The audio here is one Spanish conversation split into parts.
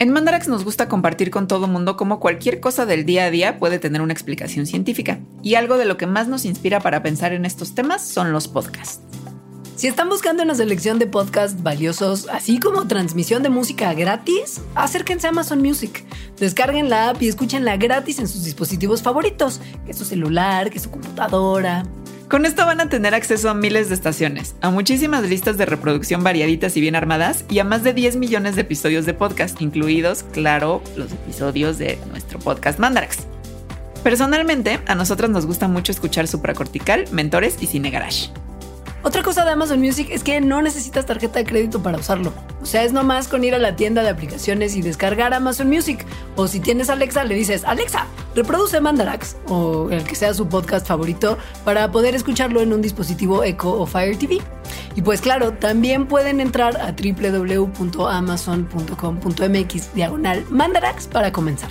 En Mandarax nos gusta compartir con todo mundo cómo cualquier cosa del día a día puede tener una explicación científica. Y algo de lo que más nos inspira para pensar en estos temas son los podcasts. Si están buscando una selección de podcasts valiosos, así como transmisión de música gratis, acérquense a Amazon Music. Descarguen la app y escúchenla gratis en sus dispositivos favoritos, que su celular, que su computadora. Con esto van a tener acceso a miles de estaciones, a muchísimas listas de reproducción variaditas y bien armadas y a más de 10 millones de episodios de podcast, incluidos, claro, los episodios de nuestro podcast Mandarax. Personalmente, a nosotros nos gusta mucho escuchar Supracortical, Mentores y Cine Garage. Otra cosa de Amazon Music es que no necesitas tarjeta de crédito para usarlo. O sea, es nomás con ir a la tienda de aplicaciones y descargar Amazon Music. O si tienes Alexa, le dices, Alexa, reproduce Mandarax o el que sea su podcast favorito para poder escucharlo en un dispositivo Echo o Fire TV. Y pues claro, también pueden entrar a www.amazon.com.mx diagonal Mandarax para comenzar.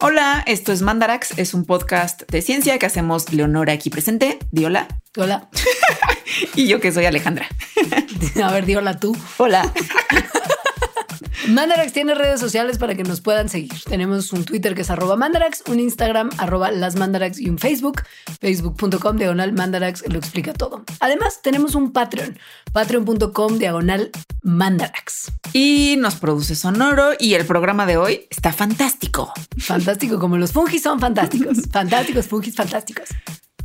Hola, esto es Mandarax, es un podcast de ciencia que hacemos Leonora aquí presente. Di hola. Y yo que soy Alejandra. A ver, di hola tú. Hola. Mandarax tiene redes sociales para que nos puedan seguir. Tenemos un Twitter que es arroba Mandarax, un Instagram arroba las Mandarax y un Facebook, facebook.com diagonal Mandarax lo explica todo. Además, tenemos un Patreon, patreon.com diagonal Mandarax. Y nos produce Sonoro y el programa de hoy está fantástico. Fantástico, como los fungis son fantásticos. fantásticos, fungis fantásticos.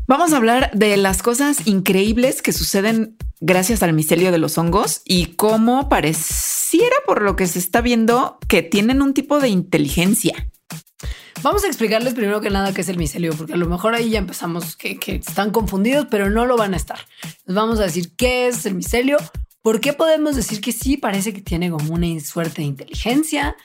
Vamos a hablar de las cosas increíbles que suceden gracias al micelio de los hongos y cómo pareciera por lo que se está viendo que tienen un tipo de inteligencia. Vamos a explicarles primero que nada qué es el micelio, porque a lo mejor ahí ya empezamos que, que están confundidos, pero no lo van a estar. Les vamos a decir qué es el micelio, por qué podemos decir que sí parece que tiene como una suerte de inteligencia.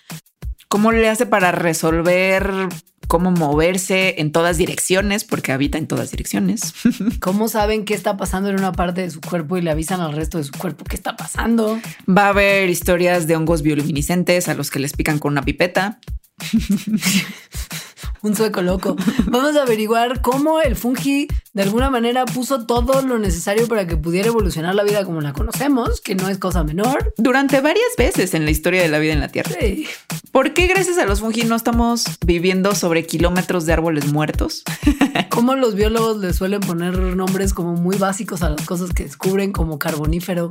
¿Cómo le hace para resolver cómo moverse en todas direcciones, porque habita en todas direcciones. ¿Cómo saben qué está pasando en una parte de su cuerpo y le avisan al resto de su cuerpo qué está pasando? Va a haber historias de hongos bioluminiscentes a los que les pican con una pipeta. un sueco loco. Vamos a averiguar cómo el fungi de alguna manera puso todo lo necesario para que pudiera evolucionar la vida como la conocemos, que no es cosa menor. Durante varias veces en la historia de la vida en la Tierra. Sí. ¿Por qué gracias a los fungi no estamos viviendo sobre kilómetros de árboles muertos? ¿Cómo los biólogos le suelen poner nombres como muy básicos a las cosas que descubren como carbonífero?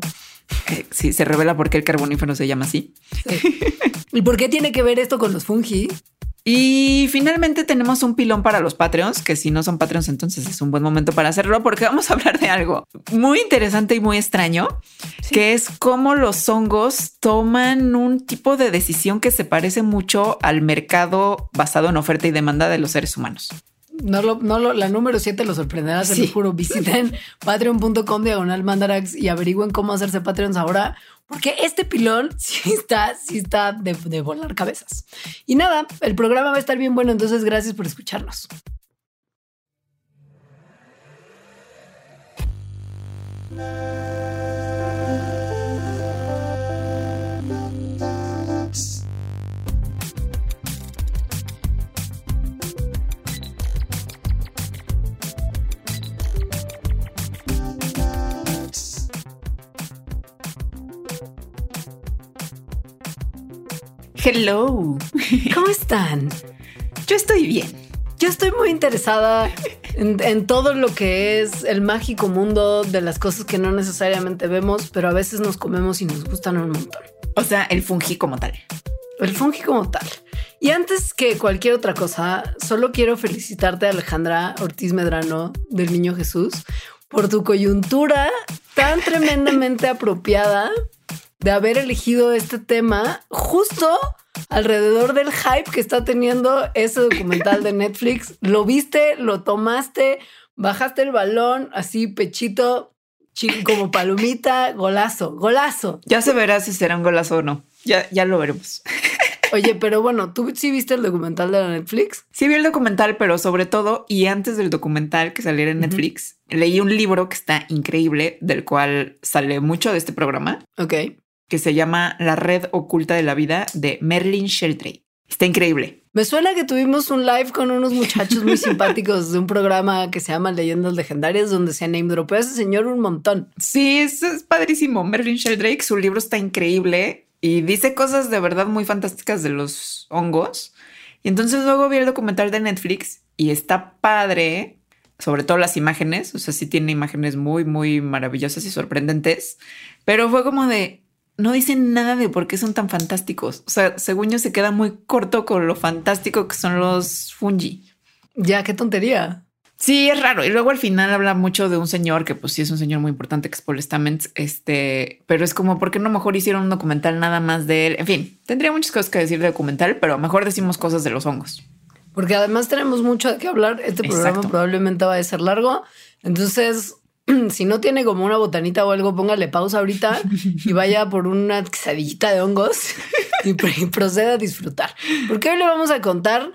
Eh, sí, se revela por qué el carbonífero se llama así. ¿Y por qué tiene que ver esto con los fungi? Y finalmente tenemos un pilón para los Patreons, que si no son Patreons, entonces es un buen momento para hacerlo, porque vamos a hablar de algo muy interesante y muy extraño, que es cómo los hongos toman un tipo de decisión que se parece mucho al mercado basado en oferta y demanda de los seres humanos. No, lo, no lo, la número 7 lo sorprenderá, se lo juro. Visiten patreon.com diagonal mandarax y averigüen cómo hacerse Patreons ahora porque este pilón sí está, sí está de, de volar cabezas. Y nada, el programa va a estar bien bueno, entonces gracias por escucharnos. Hello. ¿Cómo están? Yo estoy bien. Yo estoy muy interesada en, todo lo que es el mágico mundo de las cosas que no necesariamente vemos, pero a veces nos comemos y nos gustan un montón. O sea, el fungi como tal. El fungi como tal. Y antes que cualquier otra cosa, solo quiero felicitarte, Alejandra Ortiz Medrano del Niño Jesús, por tu coyuntura tan tremendamente apropiada de haber elegido este tema justo alrededor del hype que está teniendo ese documental de Netflix. Lo viste, lo tomaste, bajaste el balón, así pechito, como palomita, golazo, golazo. Ya se verá si será un golazo o no. Ya, ya lo veremos. Oye, pero bueno, ¿tú sí viste el documental de la Netflix? Sí vi el documental, pero sobre todo, y antes del documental que saliera en Netflix, leí un libro que está increíble, del cual sale mucho de este programa. Ok que se llama La Red Oculta de la Vida de Merlin Sheldrake. Está increíble. Me suena que tuvimos un live con unos muchachos muy simpáticos de un programa que se llama Leyendas Legendarias, donde se name dropea ese señor un montón. Sí, eso es padrísimo. Merlin Sheldrake, su libro está increíble y dice cosas de verdad muy fantásticas de los hongos. Y entonces luego vi el documental de Netflix y está padre, sobre todo las imágenes. O sea, sí tiene imágenes muy, muy maravillosas y sorprendentes, pero fue como de no dicen nada de por qué son tan fantásticos. O sea, según yo se queda muy corto con lo fantástico que son los fungi. Ya, qué tontería. Sí, es raro. Y luego al final habla mucho de un señor que pues sí es un señor muy importante que es Paul Stamets, este, pero es como, ¿por qué no mejor hicieron un documental nada más de él? En fin, tendría muchas cosas que decir de documental, pero mejor decimos cosas de los hongos. Porque además tenemos mucho de qué hablar. Este programa probablemente va a ser largo. Entonces, si no tiene como una botanita o algo, póngale pausa ahorita y vaya por una quesadillita de hongos y, proceda a disfrutar. Porque hoy le vamos a contar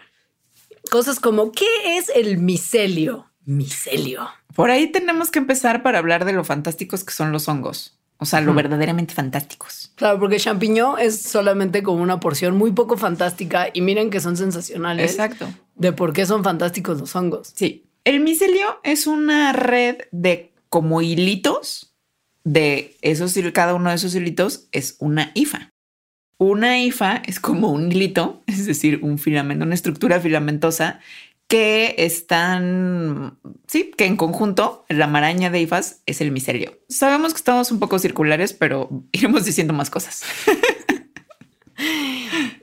cosas como ¿qué es el micelio? Micelio. Por ahí tenemos que empezar para hablar de lo fantásticos que son los hongos. O sea, lo verdaderamente fantásticos. Claro, porque champiñón es solamente como una porción muy poco fantástica y miren que son sensacionales. Exacto. De por qué son fantásticos los hongos. Sí. El micelio es una red de como hilitos de esos, cada uno de esos hilitos es una hifa. Una hifa es como un hilito, es decir, un filamento, una estructura filamentosa que están, sí, que en conjunto la maraña de hifas es el micelio. Sabemos que estamos un poco circulares, pero iremos diciendo más cosas.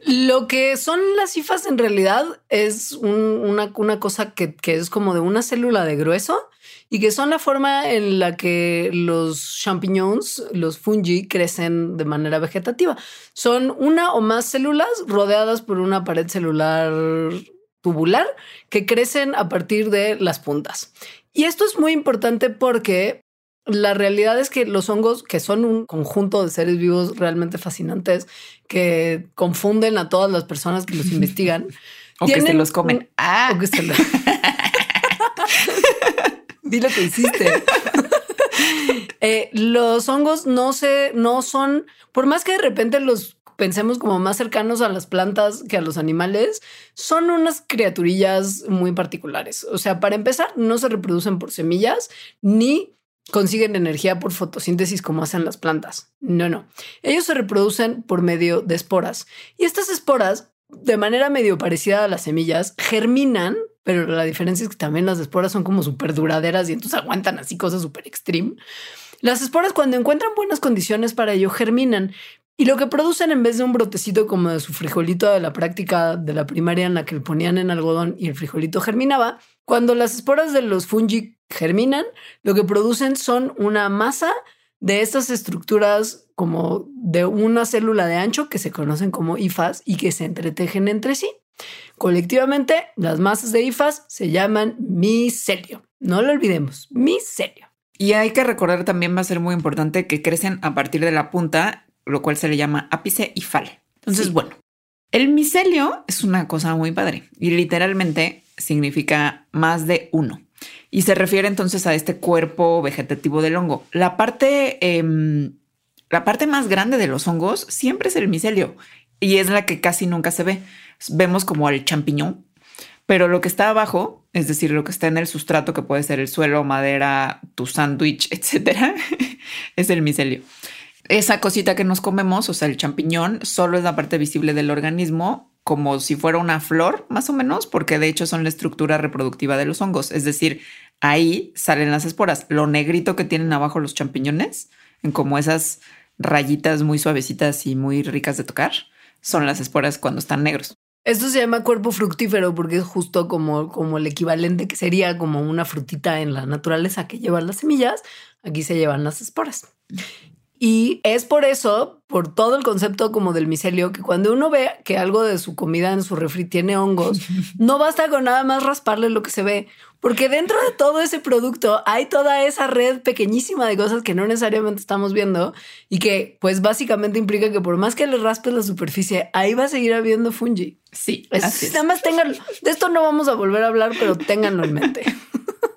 Lo que son las hifas en realidad es una, una, cosa que, que, es como de una célula de grueso y que son la forma en la que los champiñones, los fungi, crecen de manera vegetativa. Son una o más células rodeadas por una pared celular tubular que crecen a partir de las puntas. Y esto es muy importante porque la realidad es que los hongos, que son un conjunto de seres vivos realmente fascinantes, que confunden a todas las personas que los investigan. o que se los comen. ah. O que se los... Di lo que hiciste. Eh, los hongos no se, no son, por más que de repente los pensemos como más cercanos a las plantas que a los animales, son unas criaturillas muy particulares. O sea, para empezar, no se reproducen por semillas ni consiguen energía por fotosíntesis como hacen las plantas. No, no. Ellos se reproducen por medio de esporas. Y estas esporas, de manera medio parecida a las semillas, germinan pero la diferencia es que también las esporas son como súper duraderas y entonces aguantan así cosas súper extreme. Las esporas cuando encuentran buenas condiciones para ello germinan y lo que producen en vez de un brotecito como de su frijolito de la práctica de la primaria en la que le ponían en algodón y el frijolito germinaba, cuando las esporas de los fungi germinan, lo que producen son una masa de estas estructuras como de una célula de ancho que se conocen como hifas y que se entretejen entre sí. Colectivamente, las masas de hifas se llaman micelio. No lo olvidemos, micelio. Y hay que recordar también, va a ser muy importante, que crecen a partir de la punta, lo cual se le llama ápice y fale. Entonces, bueno, el micelio es una cosa muy padre y literalmente significa más de uno. Y se refiere entonces a este cuerpo vegetativo del hongo. La parte, em, la parte más grande de los hongos siempre es el micelio y es la que casi nunca se ve. Vemos como al champiñón, pero lo que está abajo, es decir, lo que está en el sustrato, que puede ser el suelo, madera, tu sándwich, etcétera, es el micelio. Esa cosita que nos comemos, o sea, el champiñón, solo es la parte visible del organismo, como si fuera una flor, más o menos, porque de hecho son la estructura reproductiva de los hongos. Es decir, ahí salen las esporas. Lo negrito que tienen abajo los champiñones, en como esas rayitas muy suavecitas y muy ricas de tocar, son las esporas cuando están negros. Esto se llama cuerpo fructífero porque es justo como, como el equivalente que sería como una frutita en la naturaleza que llevan las semillas. Aquí se llevan las esporas. Y es por eso, por todo el concepto como del micelio, que cuando uno ve que algo de su comida en su refri tiene hongos, no basta con nada más rasparle lo que se ve, porque dentro de todo ese producto hay toda esa red pequeñísima de cosas que no necesariamente estamos viendo y que pues básicamente implica que por más que le raspes la superficie, ahí va a seguir habiendo fungi. Sí, Nada más tengan, de esto no vamos a volver a hablar, pero ténganlo en mente.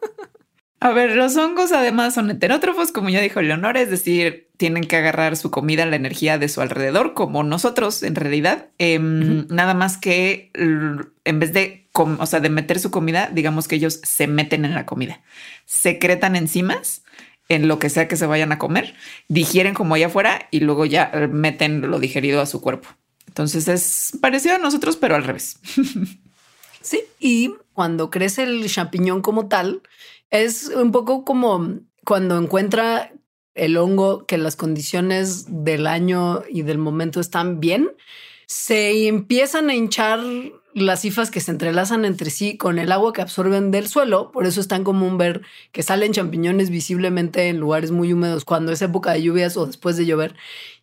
A ver, los hongos además son heterótrofos, como ya dijo Leonora, es decir, tienen que agarrar su comida, la energía de su alrededor, como nosotros en realidad. Em, nada más que en vez de, o sea, de meter su comida, digamos que ellos se meten en la comida, secretan enzimas en lo que sea que se vayan a comer, digieren como allá afuera y luego ya meten lo digerido a su cuerpo. Entonces es parecido a nosotros, pero al revés. Sí, y cuando crece el champiñón como tal, es un poco como cuando encuentra el hongo que las condiciones del año y del momento están bien, se empiezan a hinchar las cifas que se entrelazan entre sí con el agua que absorben del suelo. Por eso es tan común ver que salen champiñones visiblemente en lugares muy húmedos cuando es época de lluvias o después de llover.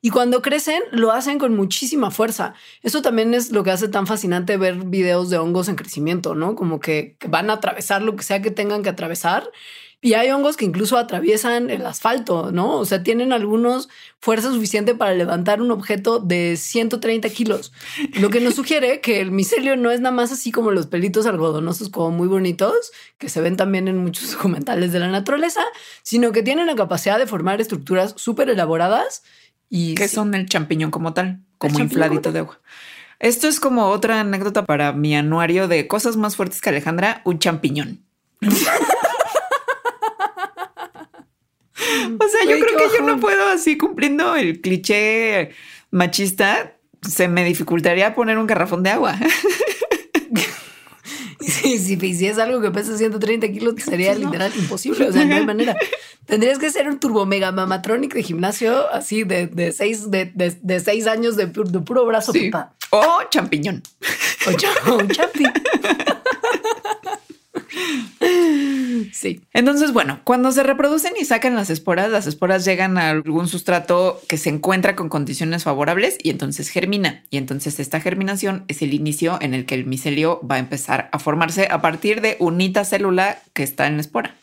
Y cuando crecen, lo hacen con muchísima fuerza. Eso también es lo que hace tan fascinante ver videos de hongos en crecimiento, ¿no? Como que, van a atravesar lo que sea que tengan que atravesar. Y hay hongos que incluso atraviesan el asfalto, ¿no? O sea, tienen algunos fuerza suficiente para levantar un objeto de 130 kilos. Lo que nos sugiere que el micelio no es nada más así como los pelitos algodonosos, como muy bonitos, que se ven también en muchos documentales de la naturaleza, sino que tienen la capacidad de formar estructuras súper elaboradas y que son el champiñón como tal, como infladito de agua. Esto es como otra anécdota para mi anuario de cosas más fuertes que Alejandra, un champiñón. o sea, yo creo que yo no puedo así cumpliendo el cliché machista. Se me dificultaría poner un garrafón de agua. si, si es algo que pesa 130 kilos, sería literal imposible. O sea, no hay manera. Tendrías que ser un turbo mega mamatronic de gimnasio así de, de seis, de, de, seis años de, puro brazo. O champiñón. O, un champiñón. Sí. Entonces, bueno, cuando se reproducen y sacan las esporas, las esporas llegan a algún sustrato que se encuentra con condiciones favorables y entonces germina. Y entonces esta germinación es el inicio en el que el micelio va a empezar a formarse a partir de unita célula que está en la espora.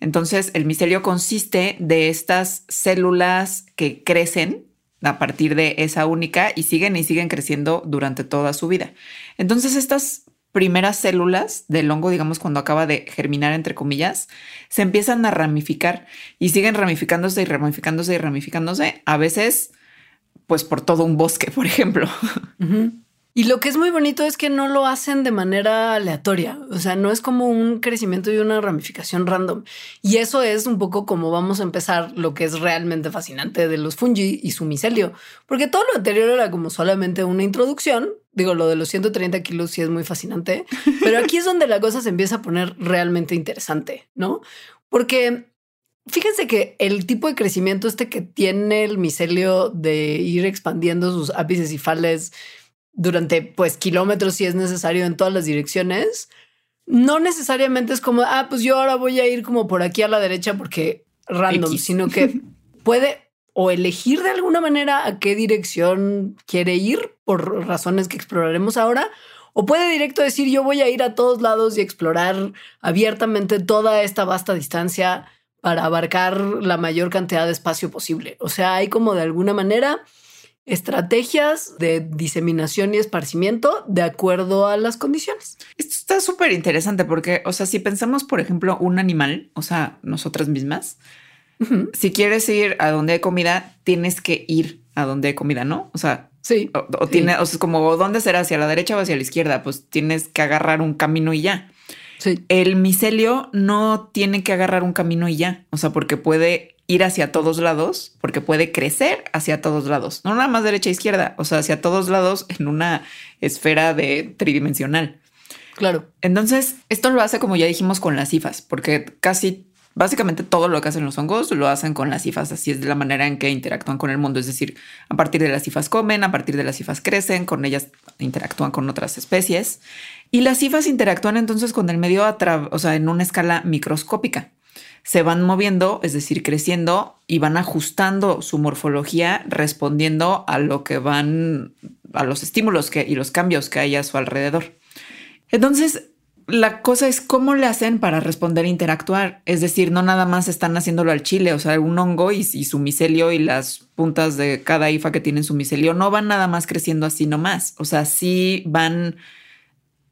Entonces, el micelio consiste de estas células que crecen a partir de esa única y siguen y siguen creciendo durante toda su vida. Entonces, estas primeras células del hongo, digamos, cuando acaba de germinar, entre comillas, se empiezan a ramificar y siguen ramificándose y ramificándose y ramificándose, a veces, pues por todo un bosque, por ejemplo. Y lo que es muy bonito es que no lo hacen de manera aleatoria, o sea, no es como un crecimiento y una ramificación random. Y eso es un poco como vamos a empezar lo que es realmente fascinante de los fungi y su micelio, porque todo lo anterior era como solamente una introducción. Digo, lo de los 130 kilos sí es muy fascinante, pero aquí es donde la cosa se empieza a poner realmente interesante, ¿no? Porque Fíjense que el tipo de crecimiento este que tiene el micelio de ir expandiendo sus ápices y fales durante pues kilómetros si es necesario en todas las direcciones, no necesariamente es como, ah, pues yo ahora voy a ir como por aquí a la derecha porque random, sino que puede o elegir de alguna manera a qué dirección quiere ir por razones que exploraremos ahora, o puede directo decir yo voy a ir a todos lados y explorar abiertamente toda esta vasta distancia para abarcar la mayor cantidad de espacio posible. O sea, hay como de alguna manera estrategias de diseminación y esparcimiento de acuerdo a las condiciones. Esto está súper interesante porque, o sea, si pensamos, por ejemplo, un animal, o sea, nosotras mismas, si quieres ir a donde hay comida, tienes que ir a donde hay comida, ¿no? O sea, sí. O, tiene, o sea, como dónde será hacia la derecha o hacia la izquierda, pues tienes que agarrar un camino y ya. Sí. El micelio no tiene que agarrar un camino y ya, o sea, porque puede ir hacia todos lados, porque puede crecer hacia todos lados, no nada más derecha e izquierda, o sea, hacia todos lados en una esfera de tridimensional. Claro. Entonces, esto lo hace como ya dijimos con las cifas, porque casi básicamente todo lo que hacen los hongos lo hacen con las cifas, así es de la manera en que interactúan con el mundo, es decir, a partir de las cifas comen, a partir de las cifas crecen, con ellas interactúan con otras especies y las cifas interactúan entonces con el medio, o sea, en una escala microscópica se van moviendo, es decir, creciendo y van ajustando su morfología respondiendo a lo que van, a los estímulos y los cambios que hay a su alrededor. Entonces, la cosa es cómo le hacen para responder e interactuar. Es decir, no nada más están haciéndolo al chile, o sea, un hongo y, y, su micelio y las puntas de cada ifa que tienen su micelio no van nada más creciendo así nomás. O sea, sí van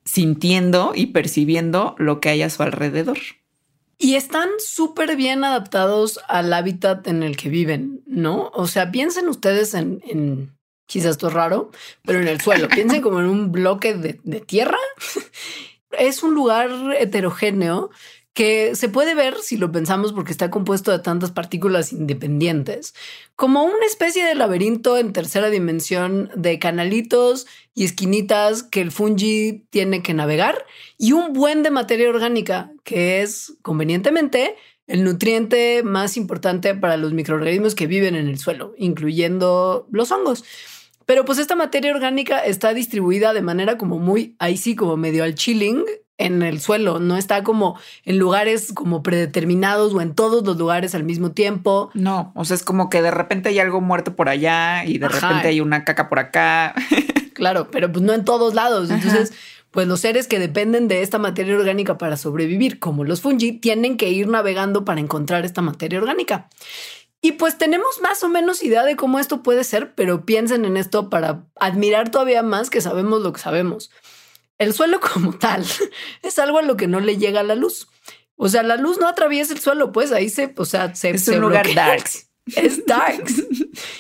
sintiendo y percibiendo lo que hay a su alrededor. Y están súper bien adaptados al hábitat en el que viven, ¿no? O sea, piensen ustedes en, en quizás esto es raro, pero en el suelo. Piensen como en un bloque de, de tierra. es un lugar heterogéneo que se puede ver si lo pensamos porque está compuesto de tantas partículas independientes, como una especie de laberinto en tercera dimensión de canalitos y esquinitas que el fungi tiene que navegar y un buen de materia orgánica, que es convenientemente el nutriente más importante para los microorganismos que viven en el suelo, incluyendo los hongos. Pero pues esta materia orgánica está distribuida de manera como muy, ahí sí, como medio al chilling en el suelo, no está como en lugares como predeterminados o en todos los lugares al mismo tiempo. No, o sea, es como que de repente hay algo muerto por allá y de repente hay una caca por acá. claro, pero pues no en todos lados. Entonces, pues los seres que dependen de esta materia orgánica para sobrevivir, como los fungi, tienen que ir navegando para encontrar esta materia orgánica. Y pues tenemos más o menos idea de cómo esto puede ser, pero piensen en esto para admirar todavía más que sabemos lo que sabemos. El suelo como tal es algo a lo que no le llega la luz. O sea, la luz no atraviesa el suelo, pues ahí se, o sea, se es un lugar. Es darks.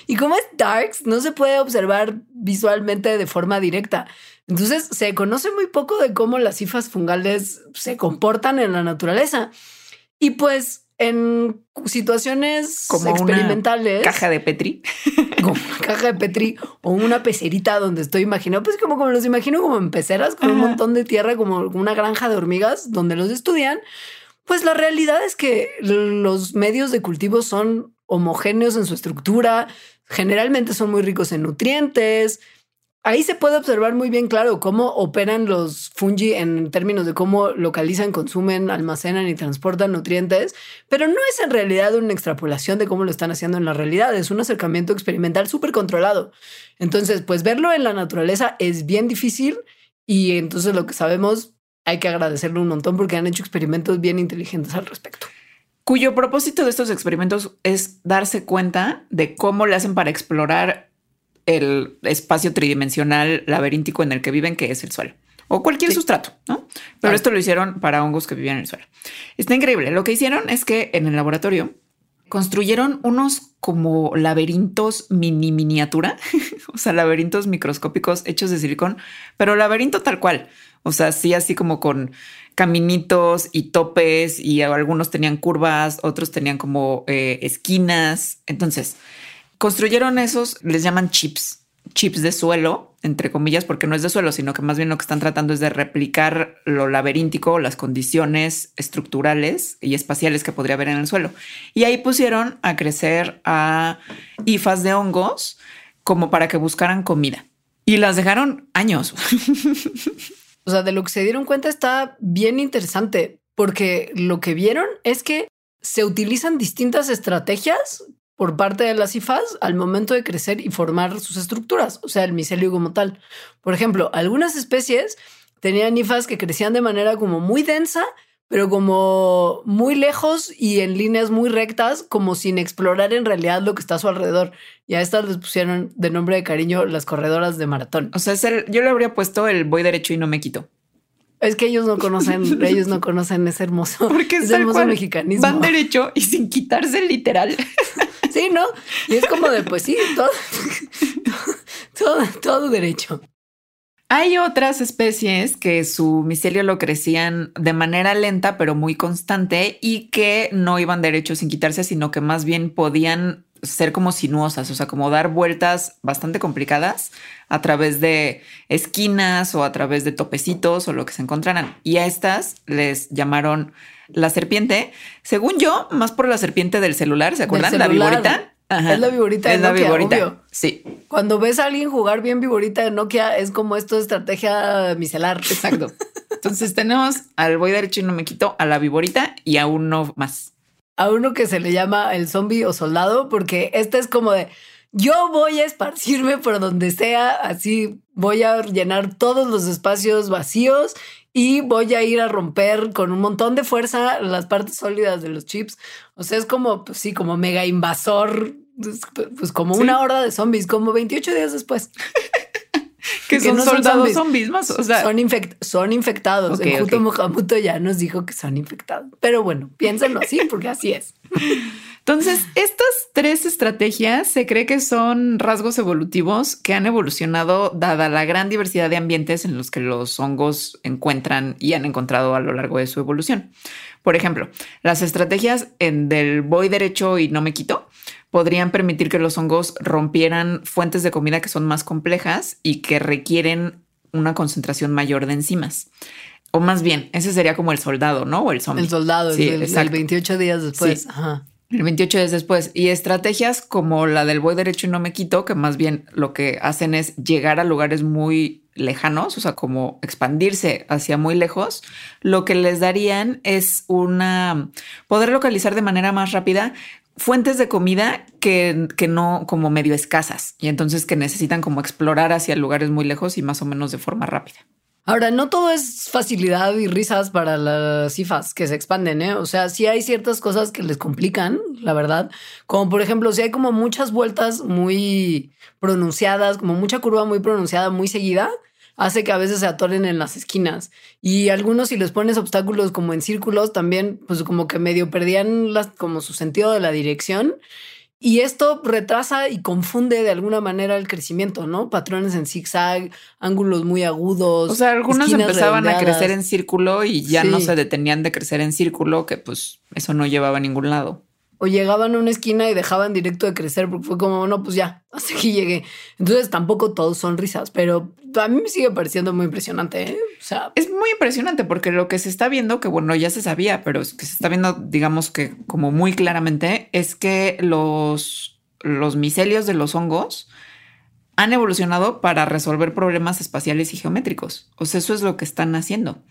y como es darks, no se puede observar visualmente de forma directa. Entonces, se conoce muy poco de cómo las cifras fungales se comportan en la naturaleza. Y pues en situaciones como experimentales. caja de Petri. Como una caja de Petri o una pecerita donde estoy imaginando, pues como, como los imagino como en peceras con un montón de tierra, como una granja de hormigas donde los estudian. Pues la realidad es que los medios de cultivo son homogéneos en su estructura, generalmente son muy ricos en nutrientes, Ahí se puede observar muy bien, claro, cómo operan los fungi en términos de cómo localizan, consumen, almacenan y transportan nutrientes, pero no es en realidad una extrapolación de cómo lo están haciendo en la realidad, es un acercamiento experimental súper controlado. Entonces, pues verlo en la naturaleza es bien difícil y entonces lo que sabemos hay que agradecerlo un montón porque han hecho experimentos bien inteligentes al respecto cuyo propósito de estos experimentos es darse cuenta de cómo le hacen para explorar el espacio tridimensional laberíntico en el que viven, que es el suelo o cualquier sustrato, ¿no? Pero esto lo hicieron para hongos que vivían en el suelo. Está increíble. Lo que hicieron es que en el laboratorio construyeron unos como laberintos mini miniatura, o sea, laberintos microscópicos hechos de silicón, pero laberinto tal cual. O sea, sí, así como con caminitos y topes y algunos tenían curvas, otros tenían como eh, esquinas. Entonces, construyeron esos, les llaman chips, chips de suelo, entre comillas, porque no es de suelo, sino que más bien lo que están tratando es de replicar lo laberíntico, las condiciones estructurales y espaciales que podría haber en el suelo. Y ahí pusieron a crecer a hifas de hongos como para que buscaran comida. Y las dejaron años. o sea, de lo que se dieron cuenta está bien interesante, porque lo que vieron es que se utilizan distintas estrategias por parte de las IFAs al momento de crecer y formar sus estructuras, o sea, el micelio como tal. Por ejemplo, algunas especies tenían IFAs que crecían de manera como muy densa, pero como muy lejos y en líneas muy rectas, como sin explorar en realidad lo que está a su alrededor. Y a estas les pusieron de nombre de cariño las corredoras de maratón. O sea, yo le habría puesto el voy derecho y no me quito. Es que ellos no conocen, ellos no conocen ese hermoso, Porque es hermoso mexicanismo. Van derecho y sin quitarse literal. Sí, ¿no? Y es como de, pues sí, todo, todo, todo derecho. Hay otras especies que su micelio lo crecían de manera lenta, pero muy constante y que no iban derecho sin quitarse, sino que más bien podían ser como sinuosas, o sea, como dar vueltas bastante complicadas a través de esquinas o a través de topecitos o lo que se encontraran. Y a estas les llamaron la serpiente, según yo, más por la serpiente del celular, ¿se acuerdan? La viborita. Es la viborita es la viborita. Sí. Cuando ves a alguien jugar bien viborita de Nokia, es como esto de estrategia micelar. Exacto. Entonces tenemos al voy derecho y no me quito, a la viborita y a uno más. A uno que se le llama el zombie o soldado, porque este es como de yo voy a esparcirme por donde sea, así voy a llenar todos los espacios vacíos y voy a ir a romper con un montón de fuerza las partes sólidas de los chips. O sea, es como, pues sí, como mega invasor, pues, pues como una horda de zombies, como 28 días después. que son, soldados zombies, más, o sea, son, son infectados. Okay, el ya nos dijo que son infectados. Pero bueno, piénsenlo así porque así es. Entonces, estas tres estrategias se cree que son rasgos evolutivos que han evolucionado dada la gran diversidad de ambientes en los que los hongos encuentran y han encontrado a lo largo de su evolución. Por ejemplo, las estrategias en del voy derecho y no me quito podrían permitir que los hongos rompieran fuentes de comida que son más complejas y que requieren una concentración mayor de enzimas. O más bien, ese sería como el soldado, ¿no? O el zombie. El soldado, sí, el, el 28 días después. Ajá. El 28 días después. Y estrategias como la del voy derecho y no me quito, que más bien lo que hacen es llegar a lugares muy lejanos, o sea, como expandirse hacia muy lejos, lo que les darían es una poder localizar de manera más rápida fuentes de comida que, que, no como medio escasas y entonces que necesitan como explorar hacia lugares muy lejos y más o menos de forma rápida. Ahora, no todo es facilidad y risas para las cifas que se expanden, ¿eh? O sea, sí hay ciertas cosas que les complican, la verdad. Como por ejemplo, si hay como muchas vueltas muy pronunciadas, como mucha curva muy pronunciada, muy seguida, hace que a veces se atoren en las esquinas. Y algunos, si les pones obstáculos como en círculos, también, pues como que medio perdían las, como su sentido de la dirección. Y esto retrasa y confunde de alguna manera el crecimiento, ¿no? Patrones en zigzag, ángulos muy agudos. O sea, algunos empezaban a crecer en círculo y ya no se detenían de crecer en círculo, que pues eso no llevaba a ningún lado o llegaban a una esquina y dejaban directo de crecer porque fue como, no, pues ya, hasta aquí llegué. Entonces tampoco todos son risas, pero a mí me sigue pareciendo muy impresionante. ¿eh? O sea, es muy impresionante porque lo que se está viendo, que bueno, ya se sabía, pero es que se está viendo, digamos que como muy claramente, es que los, los micelios de los hongos han evolucionado para resolver problemas espaciales y geométricos. O sea, eso es lo que están haciendo.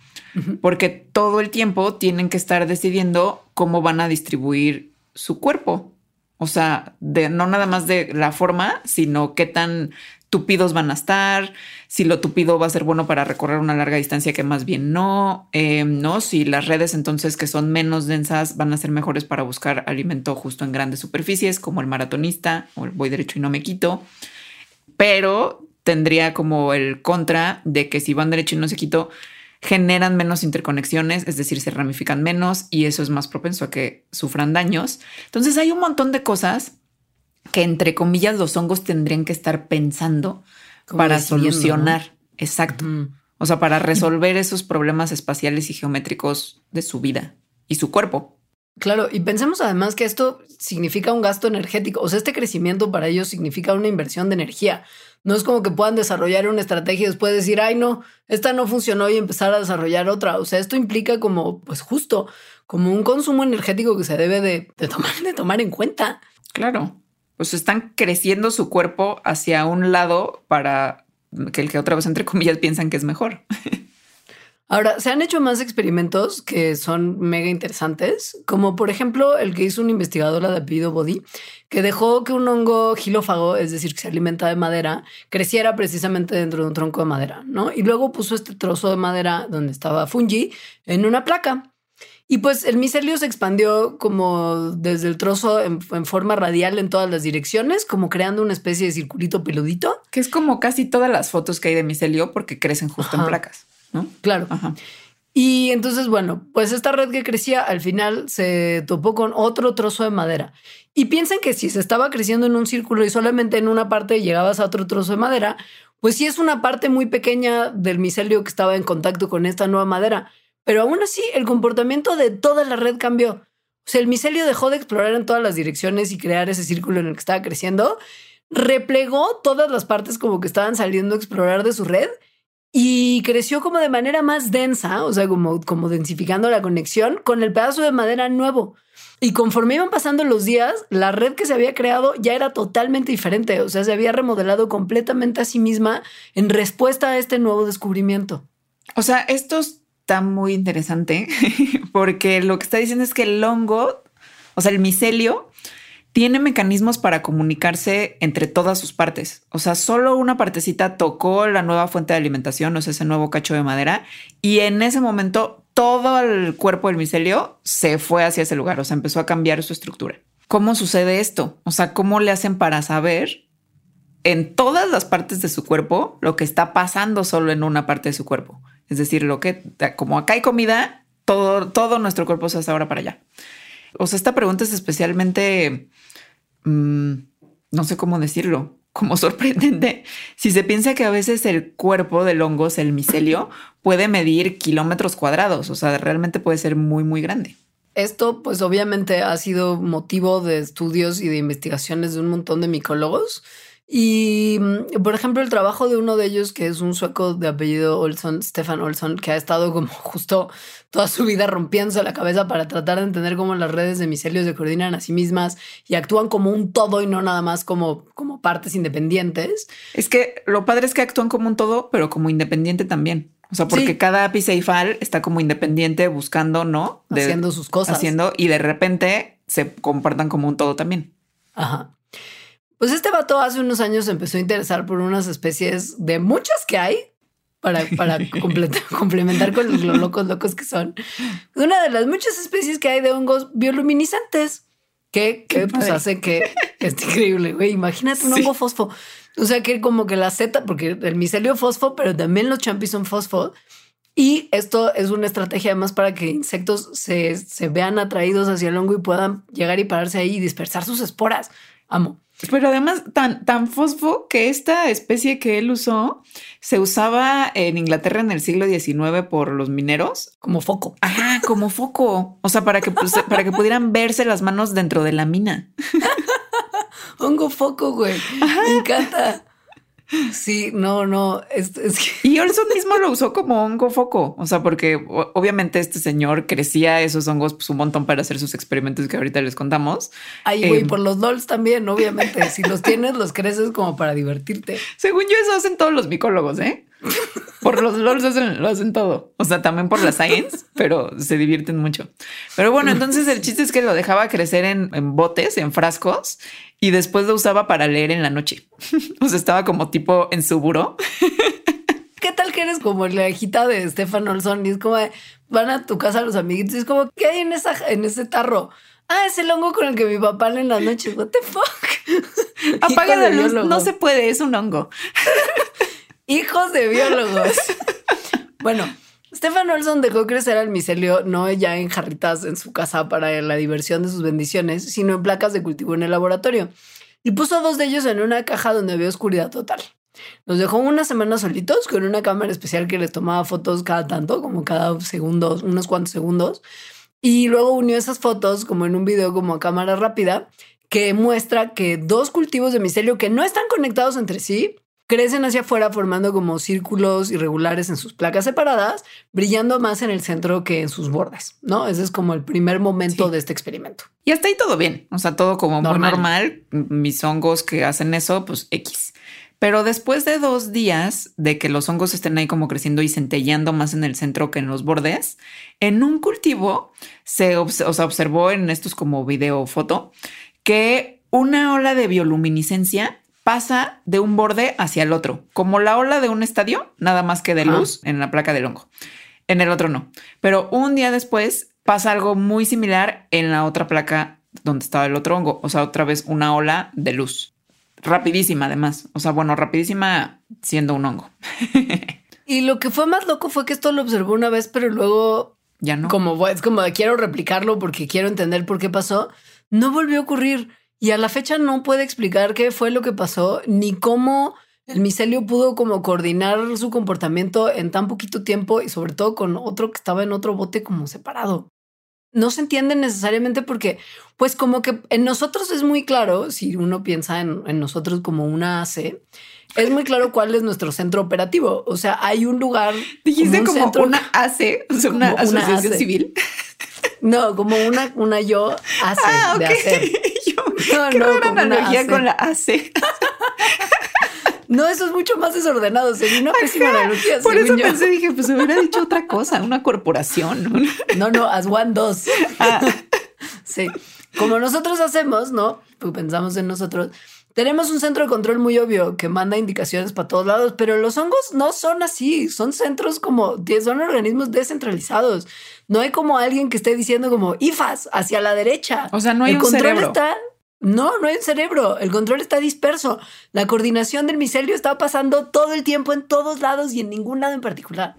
Porque todo el tiempo tienen que estar decidiendo cómo van a distribuir su cuerpo. O sea, de no nada más de la forma, sino qué tan tupidos van a estar, si lo tupido va a ser bueno para recorrer una larga distancia que más bien no, eh, no, si las redes entonces que son menos densas van a ser mejores para buscar alimento justo en grandes superficies, como el maratonista o el voy derecho y no me quito, pero tendría como el contra de que si van derecho y no se quito, generan menos interconexiones, es decir, se ramifican menos y eso es más propenso a que sufran daños. Entonces hay un montón de cosas que entre comillas los hongos tendrían que estar pensando para solucionar. Exacto. O sea, para resolver esos problemas espaciales y geométricos de su vida y su cuerpo. Claro, y pensemos además que esto significa un gasto energético, o sea, este crecimiento para ellos significa una inversión de energía. No es como que puedan desarrollar una estrategia y después decir, ay, no, esta no funcionó y empezar a desarrollar otra. O sea, esto implica como, pues justo, como un consumo energético que se debe de, tomar, de tomar en cuenta. Claro, pues están creciendo su cuerpo hacia un lado para que el que otra vez, entre comillas, piensan que es mejor. Ahora, se han hecho más experimentos que son mega interesantes, como por ejemplo el que hizo una investigadora de apellido Body, que dejó que un hongo gilófago, es decir, que se alimenta de madera, creciera precisamente dentro de un tronco de madera, ¿no? Y luego puso este trozo de madera donde estaba fungi en una placa. Y pues el micelio se expandió como desde el trozo en, forma radial en todas las direcciones, como creando una especie de circulito peludito. Que es como casi todas las fotos que hay de micelio porque crecen justo en placas. ¿No? Claro. Y entonces, bueno, pues esta red que crecía al final se topó con otro trozo de madera. Y piensen que si se estaba creciendo en un círculo y solamente en una parte llegabas a otro trozo de madera, pues sí es una parte muy pequeña del micelio que estaba en contacto con esta nueva madera. Pero aún así, el comportamiento de toda la red cambió. O sea, el micelio dejó de explorar en todas las direcciones y crear ese círculo en el que estaba creciendo, replegó todas las partes como que estaban saliendo a explorar de su red y creció como de manera más densa, o sea, como, como densificando la conexión con el pedazo de madera nuevo. Y conforme iban pasando los días, la red que se había creado ya era totalmente diferente, o sea, se había remodelado completamente a sí misma en respuesta a este nuevo descubrimiento. O sea, esto está muy interesante porque lo que está diciendo es que el hongo, o sea, el micelio, tiene mecanismos para comunicarse entre todas sus partes. O sea, solo una partecita tocó la nueva fuente de alimentación, o sea, ese nuevo cacho de madera, y en ese momento todo el cuerpo del micelio se fue hacia ese lugar, o sea, empezó a cambiar su estructura. ¿Cómo sucede esto? O sea, ¿cómo le hacen para saber en todas las partes de su cuerpo lo que está pasando solo en una parte de su cuerpo. Es decir, lo que, como acá hay comida, todo, todo nuestro cuerpo se hace ahora para allá. O sea, esta pregunta es especialmente, mm, no sé cómo decirlo, como sorprendente. Si se piensa que a veces el cuerpo del hongo, el micelio, puede medir kilómetros cuadrados, o sea, realmente puede ser muy, muy grande. Esto, pues obviamente ha sido motivo de estudios y de investigaciones de un montón de micólogos. Y, mm, por ejemplo, el trabajo de uno de ellos, que es un sueco de apellido Olson, Stefan Olson, que ha estado como justo toda su vida rompiéndose la cabeza para tratar de entender cómo las redes de micelios se coordinan a sí mismas y actúan como un todo y no nada más como, como partes independientes. Es que lo padre es que actúan como un todo, pero como independiente también. O sea, porque cada ápice y fal está como independiente buscando, ¿no? haciendo sus cosas. Haciendo y de repente se comportan como un todo también. Ajá. Pues este vato hace unos años se empezó a interesar por unas especies de muchas que hay para, para complementar con los locos locos que son. Una de las muchas especies que hay de hongos bioluminiscentes que, que pues hace que es increíble, güey. Imagínate un hongo fosfo. O sea que como que la seta, porque el micelio fosfo, pero también los champis son fosfo. Y esto es una estrategia además para que insectos se, se vean atraídos hacia el hongo y puedan llegar y pararse ahí y dispersar sus esporas. Amo. Pero además tan, tan fosfo que esta especie que él usó se usaba en Inglaterra en el siglo XIX por los mineros. Como foco. Ajá, como foco. O sea, para que, pues, para que pudieran verse las manos dentro de la mina. Hongo foco, güey. Me encanta. Sí, no, no. Es, Y Olson mismo lo usó como hongo foco. O sea, porque obviamente este señor crecía esos hongos pues, un montón para hacer sus experimentos que ahorita les contamos. Ay, güey, em, por los LOLs también, obviamente. si los tienes, los creces como para divertirte. Según yo, eso hacen todos los micólogos, ¿eh? Por los LOLs lo hacen todo. O sea, también por la science, pero se divierten mucho. Pero bueno, entonces el chiste es que lo dejaba crecer en, en botes, en frascos, y después lo usaba para leer en la noche. o sea, estaba como tipo en su buró. ¿Qué tal que eres como la hijita de Stefan Olson? Y es como, van a tu casa los amiguitos y es como, ¿qué hay en, esa, en ese tarro? Ah, es el hongo con el que mi papá lee en las noches. What the fuck? Apaga la luz. No se puede, es un hongo. Hijos de biólogos. bueno, Stefan Olson dejó crecer al micelio no ya en jarritas en su casa para la diversión de sus bendiciones, sino en placas de cultivo en el laboratorio. Y puso dos de ellos en una caja donde había oscuridad total. Los dejó unas semanas solitos con una cámara especial que les tomaba fotos cada tanto, como cada segundo, unos cuantos segundos. Y luego unió esas fotos como en un video como a cámara rápida que muestra que dos cultivos de micelio que no están conectados entre sí crecen hacia afuera formando como círculos irregulares en sus placas separadas, brillando más en el centro que en sus bordes, ¿no? Ese es como el primer momento de este experimento. Y hasta ahí todo bien, o sea, todo como normal. muy normal. Mis hongos que hacen eso, pues X. Pero después de dos días de que los hongos estén ahí como creciendo y centellando más en el centro que en los bordes, en un cultivo se o sea, observó en estos como video foto que una ola de bioluminiscencia pasa de un borde hacia el otro, como la ola de un estadio, nada más que de luz en la placa del hongo. En el otro no. Pero un día después pasa algo muy similar en la otra placa donde estaba el otro hongo. O sea, otra vez una ola de luz. Rapidísima, además. O sea, bueno, rapidísima siendo un hongo. y lo que fue más loco fue que esto lo observó una vez, pero luego ya no. Como es como quiero replicarlo porque quiero entender por qué pasó. No volvió a ocurrir. Y a la fecha no puede explicar qué fue lo que pasó, ni cómo el micelio pudo como coordinar su comportamiento en tan poquito tiempo y sobre todo con otro que estaba en otro bote como separado. No se entiende necesariamente porque, pues como que en nosotros es muy claro, si uno piensa en, nosotros como una AC, es muy claro cuál es nuestro centro operativo. O sea, hay un lugar. Dijiste como, una AC, o sea, una asociación civil. No, como una, una yo AC ah, de hacer. No, Qué no, una analogía con la AC. No, eso es mucho más desordenado. Sería una pésima analogía. Por eso pensé, dije, pues hubiera dicho otra cosa, una corporación. No, no, as one dos. Ah. Sí. Como nosotros hacemos, ¿no? Pues pensamos en nosotros. Tenemos un centro de control muy obvio que manda indicaciones para todos lados, pero los hongos no son así. Son centros como, son organismos descentralizados. No hay como alguien que esté diciendo como IFAS hacia la derecha. O sea, no hay un cerebro. Está, No, no hay un cerebro. El control está disperso. La coordinación del micelio está pasando todo el tiempo en todos lados y en ningún lado en particular.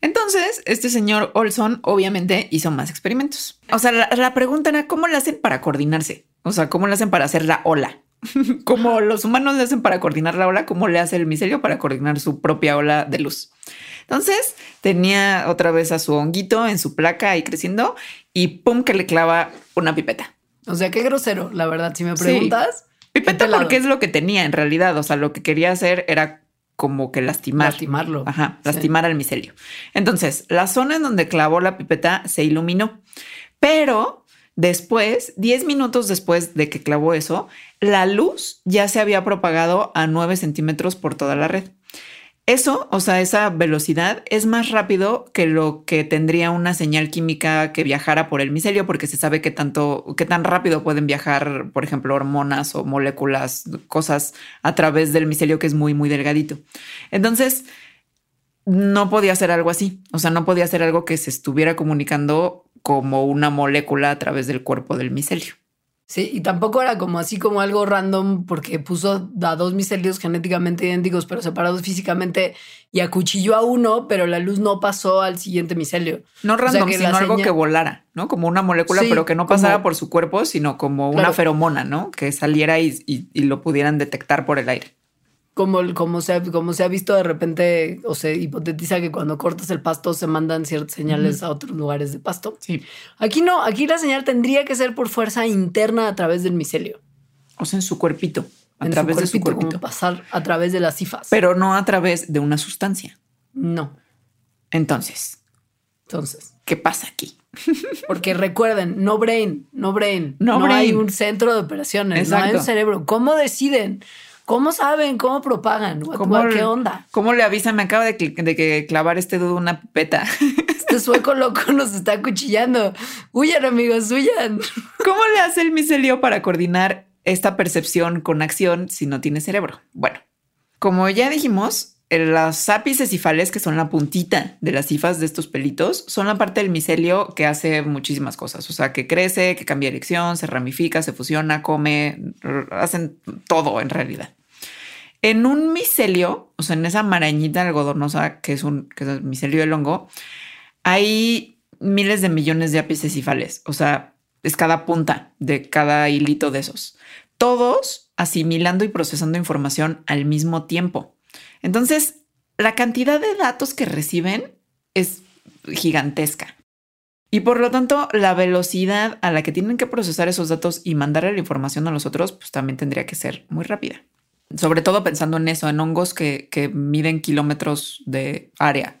Entonces, este señor Olson obviamente hizo más experimentos. O sea, la, pregunta era cómo le hacen para coordinarse. O sea, cómo le hacen para hacer la ola. como los humanos le hacen para coordinar la ola, cómo le hace el micelio para coordinar su propia ola de luz. Entonces tenía otra vez a su honguito en su placa ahí creciendo y pum que le clava una pipeta. O sea, qué grosero, la verdad, si me preguntas. Pipeta porque es lo que tenía en realidad, o sea, lo que quería hacer era como que lastimar. Lastimarlo. Ajá, lastimar al micelio. Entonces, la zona en donde clavó la pipeta se iluminó, pero después, 10 minutos después de que clavó eso, la luz ya se había propagado a 9 centímetros por toda la red. Eso, o sea, esa velocidad es más rápido que lo que tendría una señal química que viajara por el micelio, porque se sabe que tanto, que tan rápido pueden viajar, por ejemplo, hormonas o moléculas, cosas a través del micelio que es muy, muy delgadito. Entonces, no podía ser algo así. O sea, no podía ser algo que se estuviera comunicando como una molécula a través del cuerpo del micelio. Sí, y tampoco era como así como algo random porque puso a dos micelios genéticamente idénticos pero separados físicamente y acuchilló a uno, pero la luz no pasó al siguiente micelio. No random, sino algo que volara, ¿no? Como una molécula, pero que no pasara por su cuerpo, sino como una feromona, ¿no? Que saliera y lo pudieran detectar por el aire como, como, se, como se ha visto de repente, o se hipotetiza que cuando cortas el pasto se mandan ciertas señales a otros lugares de pasto. Sí. Aquí no, aquí la señal tendría que ser por fuerza interna a través del micelio. O sea, en su cuerpito. A en través de su cuerpito. pasar a través de las cifas. Pero no a través de una sustancia. No. Entonces. Entonces. ¿Qué pasa aquí? Porque recuerden, no brain, no brain. No, hay un centro de operaciones, no hay un cerebro. ¿Cómo deciden? ¿Cómo saben? ¿Cómo propagan? ¿Cómo, ¿Qué onda? ¿Cómo le avisan? Me acaba de, que clavar este dudo una peta. Este sueco loco nos está acuchillando. Huyan, amigos, huyan. ¿Cómo le hace el micelio para coordinar esta percepción con acción si no tiene cerebro? Bueno, como ya dijimos, las ápices cifales, que son la puntita de las cifas de estos pelitos, son la parte del micelio que hace muchísimas cosas. O sea, que crece, que cambia dirección, se ramifica, se fusiona, come, hacen todo en realidad. En un micelio, o sea, en esa marañita algodonosa que es un que es micelio del hongo, hay miles de millones de ápices cefales. O sea, es cada punta de cada hilito de esos. Todos asimilando y procesando información al mismo tiempo. Entonces, la cantidad de datos que reciben es gigantesca. Y por lo tanto, la velocidad a la que tienen que procesar esos datos y mandar la información a los otros, pues también tendría que ser muy rápida sobre todo pensando en eso, en hongos que, que miden kilómetros de área.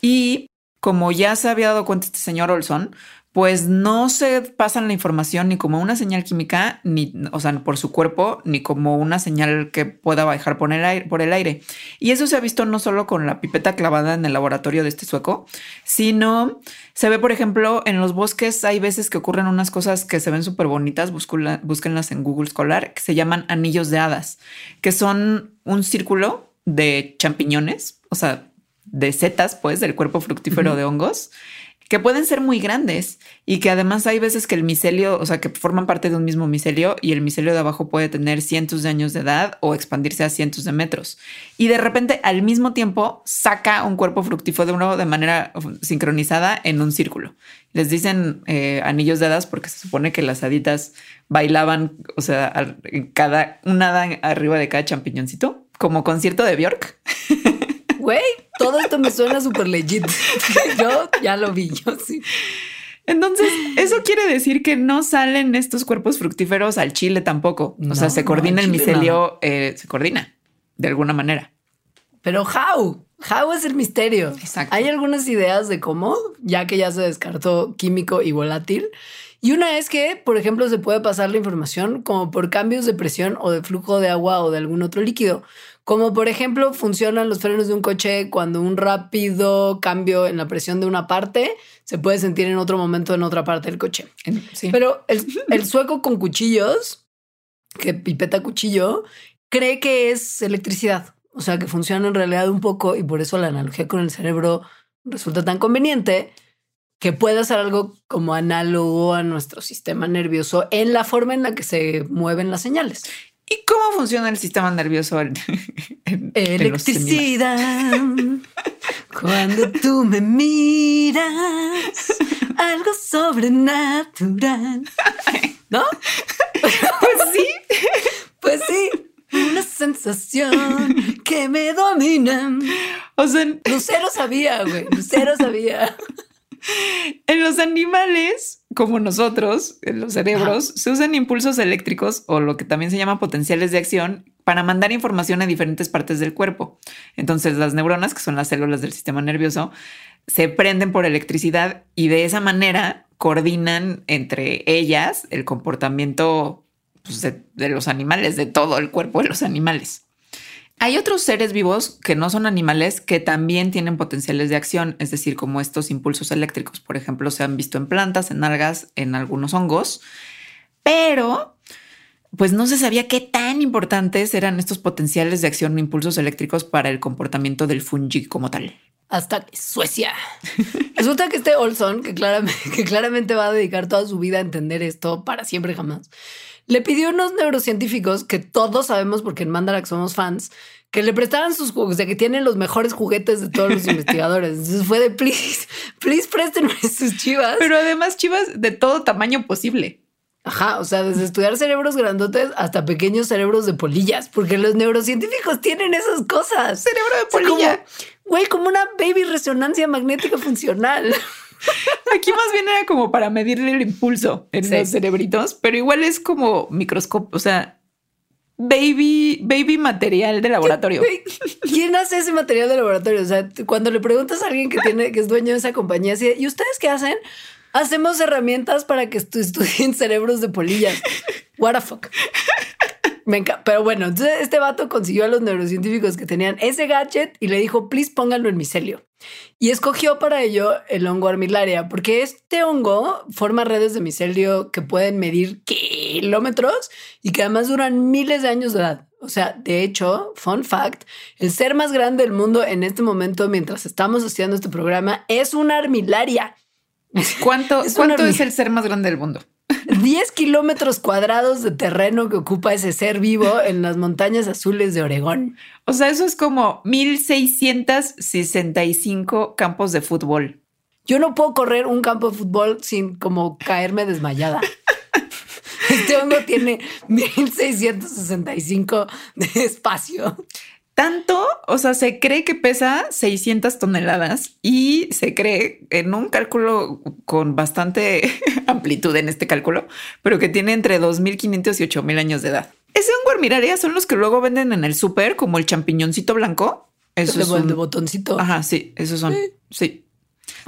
Y como ya se había dado cuenta este señor Olson, pues no se pasan la información ni como una señal química, ni, o sea, por su cuerpo, ni como una señal que pueda bajar por el, aire, por el aire. Y eso se ha visto no solo con la pipeta clavada en el laboratorio de este sueco, sino se ve, por ejemplo, en los bosques hay veces que ocurren unas cosas que se ven súper bonitas, búsquenlas en Google Scholar, que se llaman anillos de hadas, que son un círculo de champiñones, o sea, de setas, pues, del cuerpo fructífero de hongos que pueden ser muy grandes y que además hay veces que el micelio, o sea, que forman parte de un mismo micelio y el micelio de abajo puede tener cientos de años de edad o expandirse a cientos de metros. Y de repente al mismo tiempo saca un cuerpo fructífero de manera sincronizada en un círculo. Les dicen eh, anillos de hadas porque se supone que las haditas bailaban, o sea, cada, una hada arriba de cada champiñoncito, como concierto de Bjork. Güey, todo esto me suena súper legit. Yo ya lo vi, yo sí. Entonces, eso quiere decir que no salen estos cuerpos fructíferos al chile tampoco. o sea, se coordina el micelio, eh, se coordina de alguna manera. Pero how? How es el misterio. Exacto. Hay algunas ideas de cómo, ya que ya se descartó químico y volátil. Y una es que, por ejemplo, se puede pasar la información como por cambios de presión o de flujo de agua o de algún otro líquido. Como por ejemplo funcionan los frenos de un coche cuando un rápido cambio en la presión de una parte se puede sentir en otro momento en otra parte del coche. Pero el, sueco con cuchillos, que pipeta cuchillo, cree que es electricidad. O sea, que funciona en realidad un poco y por eso la analogía con el cerebro resulta tan conveniente. que pueda ser algo como análogo a nuestro sistema nervioso en la forma en la que se mueven las señales. ¿Y cómo funciona el sistema nervioso? En, Electricidad. Cuando tú me miras, algo sobrenatural. ¿No? Pues sí. Pues sí. Una sensación que me domina. O sea, Lucero sabía, güey. Lucero sabía. En los animales, como nosotros, los cerebros, se usan impulsos eléctricos o lo que también se llama potenciales de acción para mandar información a diferentes partes del cuerpo. Entonces las neuronas, que son las células del sistema nervioso, se prenden por electricidad y de esa manera coordinan entre ellas el comportamiento pues, de, de los animales, de todo el cuerpo de los animales. Hay otros seres vivos que no son animales que también tienen potenciales de acción, es decir, como estos impulsos eléctricos, por ejemplo, se han visto en plantas, en algas, en algunos hongos, pero pues no se sabía qué tan importantes eran estos potenciales de acción o impulsos eléctricos para el comportamiento del fungi como tal. Hasta Suecia. Resulta que este Olson, que claramente, que claramente va a dedicar toda su vida a entender esto para siempre jamás, le pidió a unos neurocientíficos que todos sabemos porque en Mandarax somos fans, que le prestaran sus juegos, de que tienen los mejores juguetes de todos los investigadores. Entonces fue de, please, please préstenme sus chivas. Pero además chivas de todo tamaño posible. Ajá, o sea, desde estudiar cerebros grandotes hasta pequeños cerebros de polillas, porque los neurocientíficos tienen esas cosas. Cerebro de polilla. Güey, como, como una baby resonancia magnética funcional. Aquí más bien era como para medirle el impulso en Sí. los cerebritos, pero igual es como microscopio, o sea, baby, baby material de laboratorio. ¿Quién hace ese material de laboratorio? O sea, cuando le preguntas a alguien que tiene, que es dueño de esa compañía, así, ¿y ustedes qué hacen? Hacemos herramientas para que estu- estudien cerebros de polillas. What the fuck. Me. Pero bueno, entonces este vato consiguió a los neurocientíficos que tenían ese gadget y le dijo, please pónganlo en micelio. Y escogió para ello el hongo armilaria, porque este hongo forma redes de micelio que pueden medir kilómetros y que además duran miles de años de edad. O sea, de hecho, fun fact, el ser más grande del mundo en este momento, mientras estamos haciendo este programa, es una armilaria. ¿Cuánto, Es cuánto es el ser más grande del mundo? 10 kilómetros cuadrados de terreno que ocupa ese ser vivo en las montañas azules de Oregón. O sea, eso es como 1665 campos de fútbol. Yo no puedo correr un campo de fútbol sin como caerme desmayada. Este hongo tiene 1665 de espacio. Tanto, o sea, se cree que pesa 600 toneladas y se cree en un cálculo con bastante amplitud en este cálculo, pero que tiene entre 2500 y 8000 años de edad. Ese hongo armilaria son los que luego venden en el súper como el champiñoncito blanco. Eso es un- de botoncito Ajá, sí, esos son. Sí.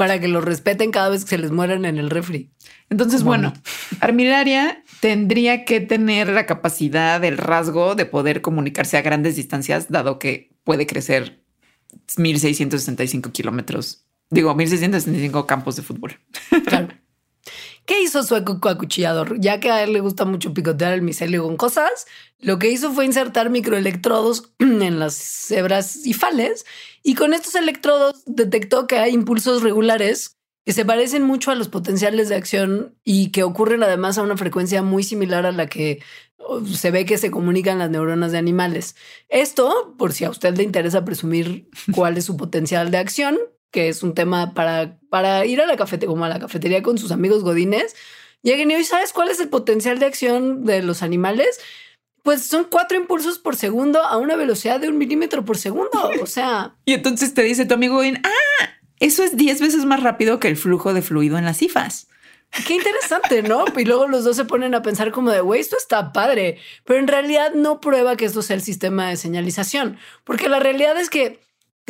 Para que lo respeten cada vez que se les mueran en el refri. Entonces, bueno, Armilaria tendría que tener la capacidad, el rasgo de poder comunicarse a grandes distancias, dado que puede crecer 1665 kilómetros, digo, 1665 campos de fútbol. Claro. ¿Qué hizo su acu- acuchillador? Ya que a él le gusta mucho picotear el micelio con cosas, lo que hizo fue insertar microelectrodos en las hebras y fales y con estos electrodos detectó que hay impulsos regulares que se parecen mucho a los potenciales de acción y que ocurren además a una frecuencia muy similar a la que se ve que se comunican las neuronas de animales. Esto, por si a usted le interesa presumir cuál es su potencial de acción, que es un tema para, para ir a la cafetería, como a la cafetería con sus amigos godines, lleguen y hoy sabes cuál es el potencial de acción de los animales. Pues son cuatro impulsos por segundo a una velocidad de un milímetro por segundo. O sea, Y entonces te dice tu amigo, Godín, ah, eso es 10 veces más rápido que el flujo de fluido en las cifas. qué interesante, ¿no? Y luego los dos se ponen a pensar como de, güey, esto está padre, pero en realidad no prueba que esto sea el sistema de señalización, porque la realidad es que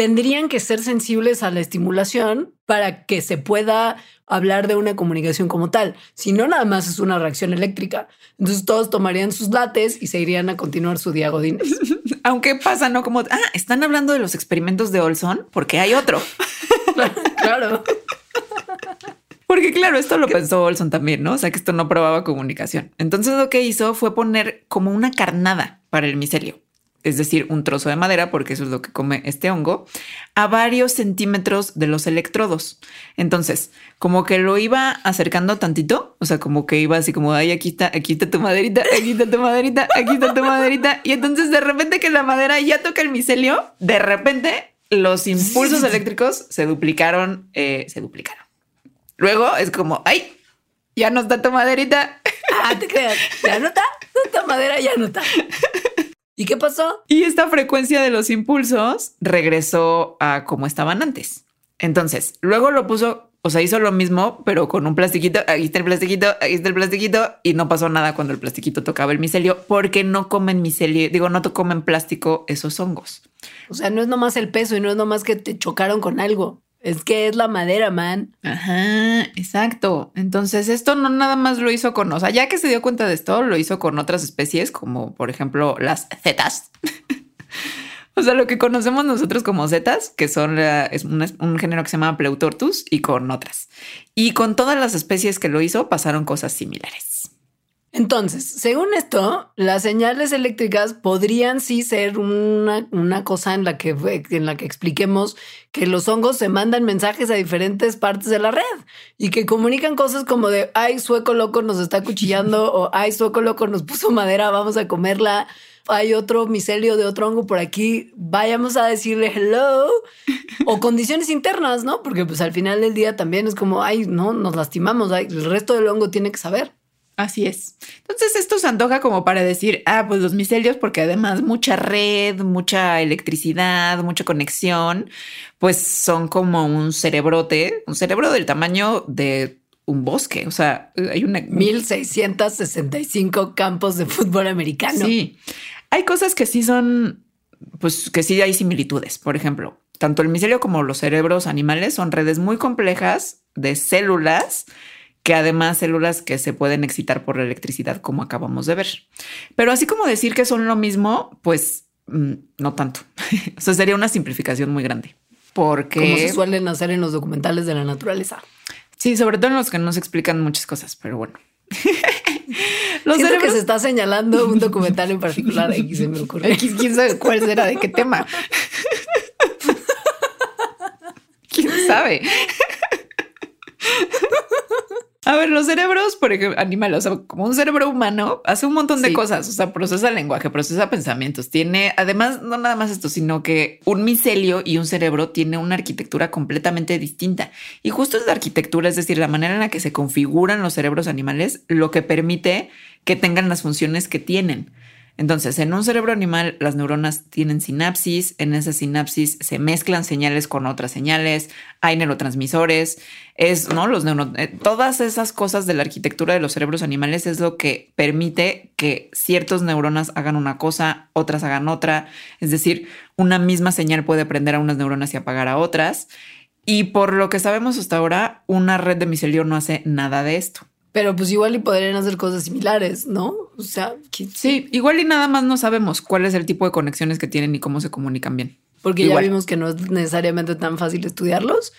tendrían que ser sensibles a la estimulación para que se pueda hablar de una comunicación como tal. Si no, nada más es una reacción eléctrica. Entonces todos tomarían sus lates y se irían a continuar su día godines. Aunque pasa, ¿no? Como, ah, están hablando de los experimentos de Olson porque hay otro. claro. Porque claro, esto lo pensó Olson también, ¿no? O sea, que esto no probaba comunicación. Entonces lo que hizo fue poner como una carnada para el micelio. Es decir, un trozo de madera, porque eso es lo que come este hongo, a varios centímetros de los electrodos. Entonces, como que lo iba acercando tantito, o sea, como que iba así como, ay, aquí está, aquí está tu maderita, aquí está tu maderita, aquí está tu maderita. Y entonces de repente que la madera ya toca el micelio, de repente los impulsos eléctricos se duplicaron, eh, se duplicaron. Luego es como, ay, ya no está tu maderita. Ah, te creas, ya no está, tu madera ya no está. ¿Y qué pasó? Y esta frecuencia de los impulsos regresó a como estaban antes. Entonces, luego lo puso, o sea, hizo lo mismo, pero con un plastiquito. Aquí está el plastiquito, aquí está el plastiquito. Y no pasó nada cuando el plastiquito tocaba el micelio, porque no comen micelio, digo, no comen plástico esos hongos. O sea, no es nomás el peso y no es nomás que te chocaron con algo. Es que es la madera, man. Ajá, exacto. Entonces, esto no nada más lo hizo con, o sea, ya que se dio cuenta de esto, lo hizo con otras especies, como por ejemplo las zetas. o sea, lo que conocemos nosotros como zetas, que son es un, un, género que se llama Pleutortus, y con otras. Y con todas las especies que lo hizo, pasaron cosas similares. Entonces, según esto, las señales eléctricas podrían sí ser una, cosa en la, que, en la que expliquemos que los hongos se mandan mensajes a diferentes partes de la red y que comunican cosas como de, ay, sueco loco nos está cuchillando o ay, sueco loco nos puso madera, vamos a comerla. Hay otro micelio de otro hongo por aquí, vayamos a decirle hello o condiciones internas, ¿no? Porque pues al final del día también es como, ay, no, nos lastimamos, el resto del hongo tiene que saber. Así es. Entonces esto se antoja como para decir, ah, pues los micelios, porque además mucha red, mucha electricidad, mucha conexión, pues son como un cerebrote, un cerebro del tamaño de un bosque. O sea, hay una... 1665 campos de fútbol americano. Sí. Hay cosas que sí son, pues que sí hay similitudes. Por ejemplo, tanto el micelio como los cerebros animales son redes muy complejas de células que además células que se pueden excitar por la electricidad, como acabamos de ver. Pero así como decir que son lo mismo, pues mm, no tanto. o sea, sería una simplificación muy grande. Porque... Como se suelen hacer en los documentales de la naturaleza. Sí, sobre todo en los que nos explican muchas cosas, pero bueno. los Siento que se está señalando un documental en particular. Aquí se me ocurre. X, quién sabe cuál será, de qué tema. ¿Quién sabe? A ver, los cerebros, por ejemplo, animales, o sea, como un cerebro humano, hace un montón de cosas. O sea, procesa lenguaje, procesa pensamientos. Tiene, además, no nada más esto, sino que un micelio y un cerebro tiene una arquitectura completamente distinta. Y justo es la arquitectura, es decir, la manera en la que se configuran los cerebros animales, lo que permite que tengan las funciones que tienen. Entonces, en un cerebro animal, las neuronas tienen sinapsis, en esas sinapsis se mezclan señales con otras señales, hay neurotransmisores, es, ¿no? Los eh, todas esas cosas de la arquitectura de los cerebros animales es lo que permite que ciertas neuronas hagan una cosa, otras hagan otra. Es decir, una misma señal puede prender a unas neuronas y apagar a otras. Y por lo que sabemos hasta ahora, una red de micelio no hace nada de esto. Pero pues igual y podrían hacer cosas similares, ¿no? O sea, sí, igual y nada más no sabemos cuál es el tipo de conexiones que tienen y cómo se comunican bien. Porque ya vimos que no es necesariamente tan fácil estudiarlos.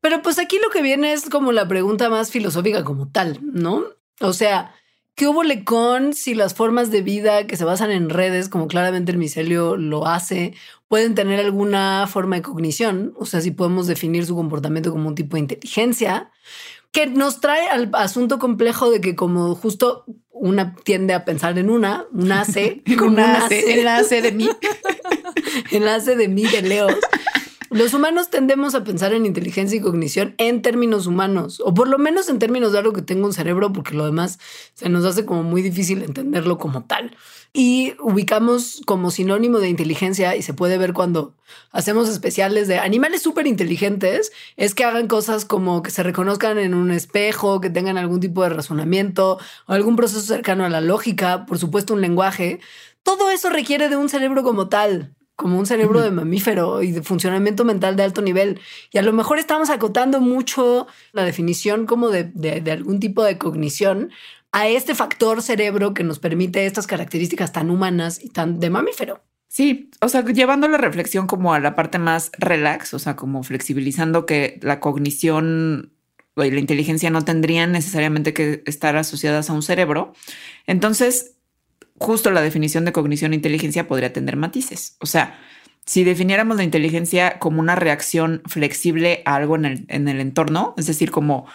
Pero pues aquí lo que viene es como la pregunta más filosófica como tal, ¿no? O sea, ¿qué hubo con si las formas de vida que se basan en redes, como claramente el micelio lo hace, pueden tener alguna forma de cognición? O sea, si podemos definir su comportamiento como un tipo de inteligencia que nos trae al asunto complejo de que como justo una tiende a pensar en una, hace, una hace, enlace de mí, enlace de mí, de Leos. Los humanos tendemos a pensar en inteligencia y cognición en términos humanos, o por lo menos en términos de algo que tenga un cerebro, porque lo demás se nos hace como muy difícil entenderlo como tal y ubicamos como sinónimo de inteligencia y se puede ver cuando hacemos especiales de animales súper inteligentes, es que hagan cosas como que se reconozcan en un espejo, que tengan algún tipo de razonamiento o algún proceso cercano a la lógica, por supuesto un lenguaje. Todo eso requiere de un cerebro como tal, como un cerebro de mamífero y de funcionamiento mental de alto nivel. Y a lo mejor estamos acotando mucho la definición como de, de algún tipo de cognición a este factor cerebro que nos permite estas características tan humanas y tan de mamífero. Sí, o sea, llevando la reflexión como a la parte más relax, o sea, como flexibilizando que la cognición y la inteligencia no tendrían necesariamente que estar asociadas a un cerebro. Entonces, justo la definición de cognición e inteligencia podría tener matices. O sea, si definiéramos la inteligencia como una reacción flexible a algo en el, en el entorno, es decir, como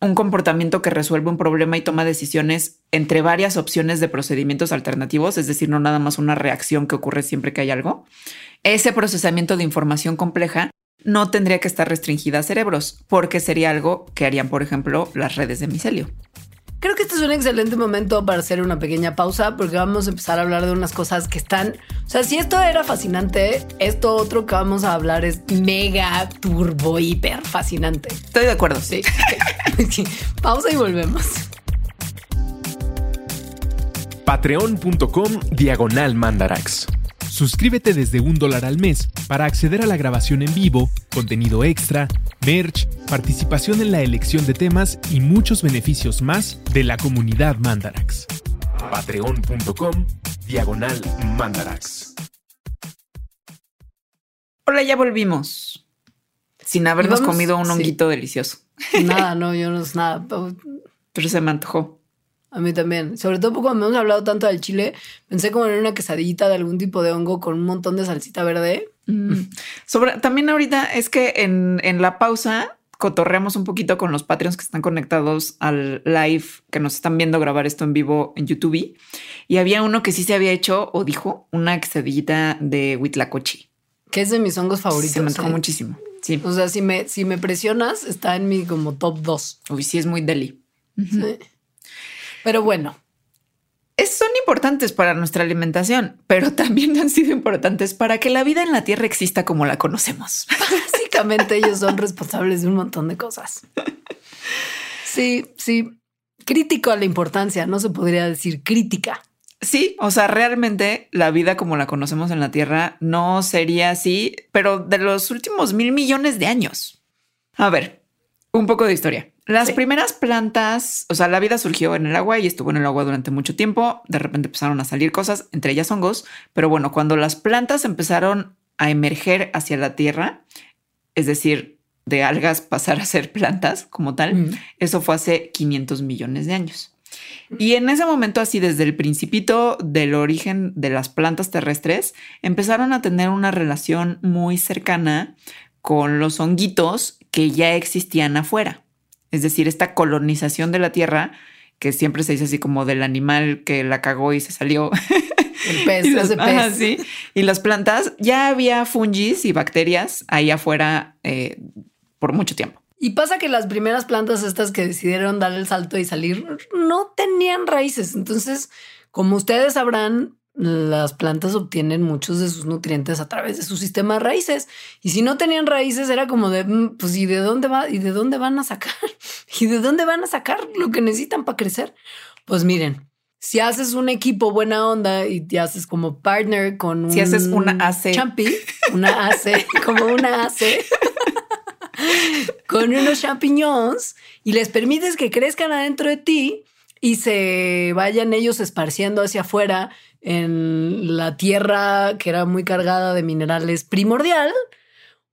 un comportamiento que resuelve un problema y toma decisiones entre varias opciones de procedimientos alternativos, es decir, no nada más una reacción que ocurre siempre que hay algo, ese procesamiento de información compleja no tendría que estar restringida a cerebros, porque sería algo que harían, por ejemplo, las redes de micelio. Creo que este es un excelente momento para hacer una pequeña pausa porque vamos a empezar a hablar de unas cosas que están, o sea, si esto era fascinante, esto otro que vamos a hablar es mega turbo hiper fascinante. Estoy de acuerdo. Sí. pausa y volvemos. Patreon.com diagonal mandarax. Suscríbete desde un dólar al mes para acceder a la grabación en vivo, contenido extra, merch, participación en la elección de temas y muchos beneficios más de la comunidad Mandarax. Patreon.com Diagonal Mandarax. Hola, ya volvimos. Sin habernos vamos- comido un sí. honguito delicioso. Nada, no, yo no es nada. Pero se me antojó. A mí también. Sobre todo porque cuando hemos hablado tanto del chile, pensé como en una quesadillita de algún tipo de hongo con un montón de salsita verde. Mm. Sobre, también ahorita es que en, en la pausa cotorreamos un poquito con los Patreons que están conectados al live, que nos están viendo grabar esto en vivo en YouTube. Y había uno que sí se había hecho o dijo una quesadillita de huitlacoche. Que es de mis hongos favoritos. Se me antojó ¿eh? muchísimo. Sí. O sea, si me, si me presionas, está en mi como top 2. Uy, sí es muy deli. Pero bueno, son importantes para nuestra alimentación, pero también han sido importantes para que la vida en la Tierra exista como la conocemos. básicamente ellos son responsables de un montón de cosas. Sí, sí. Crítico a la importancia, no se podría decir crítica. Sí, o sea, realmente la vida como la conocemos en la Tierra no sería así, pero de los últimos mil millones de años. A ver, un poco de historia. Las Sí. primeras plantas, o sea, la vida surgió en el agua y estuvo en el agua durante mucho tiempo. De repente empezaron a salir cosas, entre ellas hongos. Pero bueno, cuando las plantas empezaron a emerger hacia la Tierra, es decir, de algas pasar a ser plantas como tal, Mm. eso fue hace 500 millones de años. Y en ese momento, así desde el principito del origen de las plantas terrestres, empezaron a tener una relación muy cercana con los honguitos que ya existían afuera. Es decir, esta colonización de la Tierra, que siempre se dice así como del animal que la cagó y se salió. El pez, y, las, ese pez. ajá, sí. y las plantas, ya había fungis y bacterias ahí afuera eh, por mucho tiempo. Y pasa que las primeras plantas estas que decidieron dar el salto y salir no tenían raíces. Entonces, como ustedes sabrán, las plantas obtienen muchos de sus nutrientes a través de su sistema de raíces. Y si no tenían raíces, era como de, "Mm, pues, ¿y de dónde va? ¿Y de dónde van a sacar? ¿Y de dónde van a sacar lo que necesitan para crecer? Pues miren, si haces un equipo buena onda y te haces como partner con un Si haces una AC. champi, una AC, como una AC con unos champiñones y les permites que crezcan adentro de ti y se vayan ellos esparciendo hacia afuera en la tierra que era muy cargada de minerales primordial,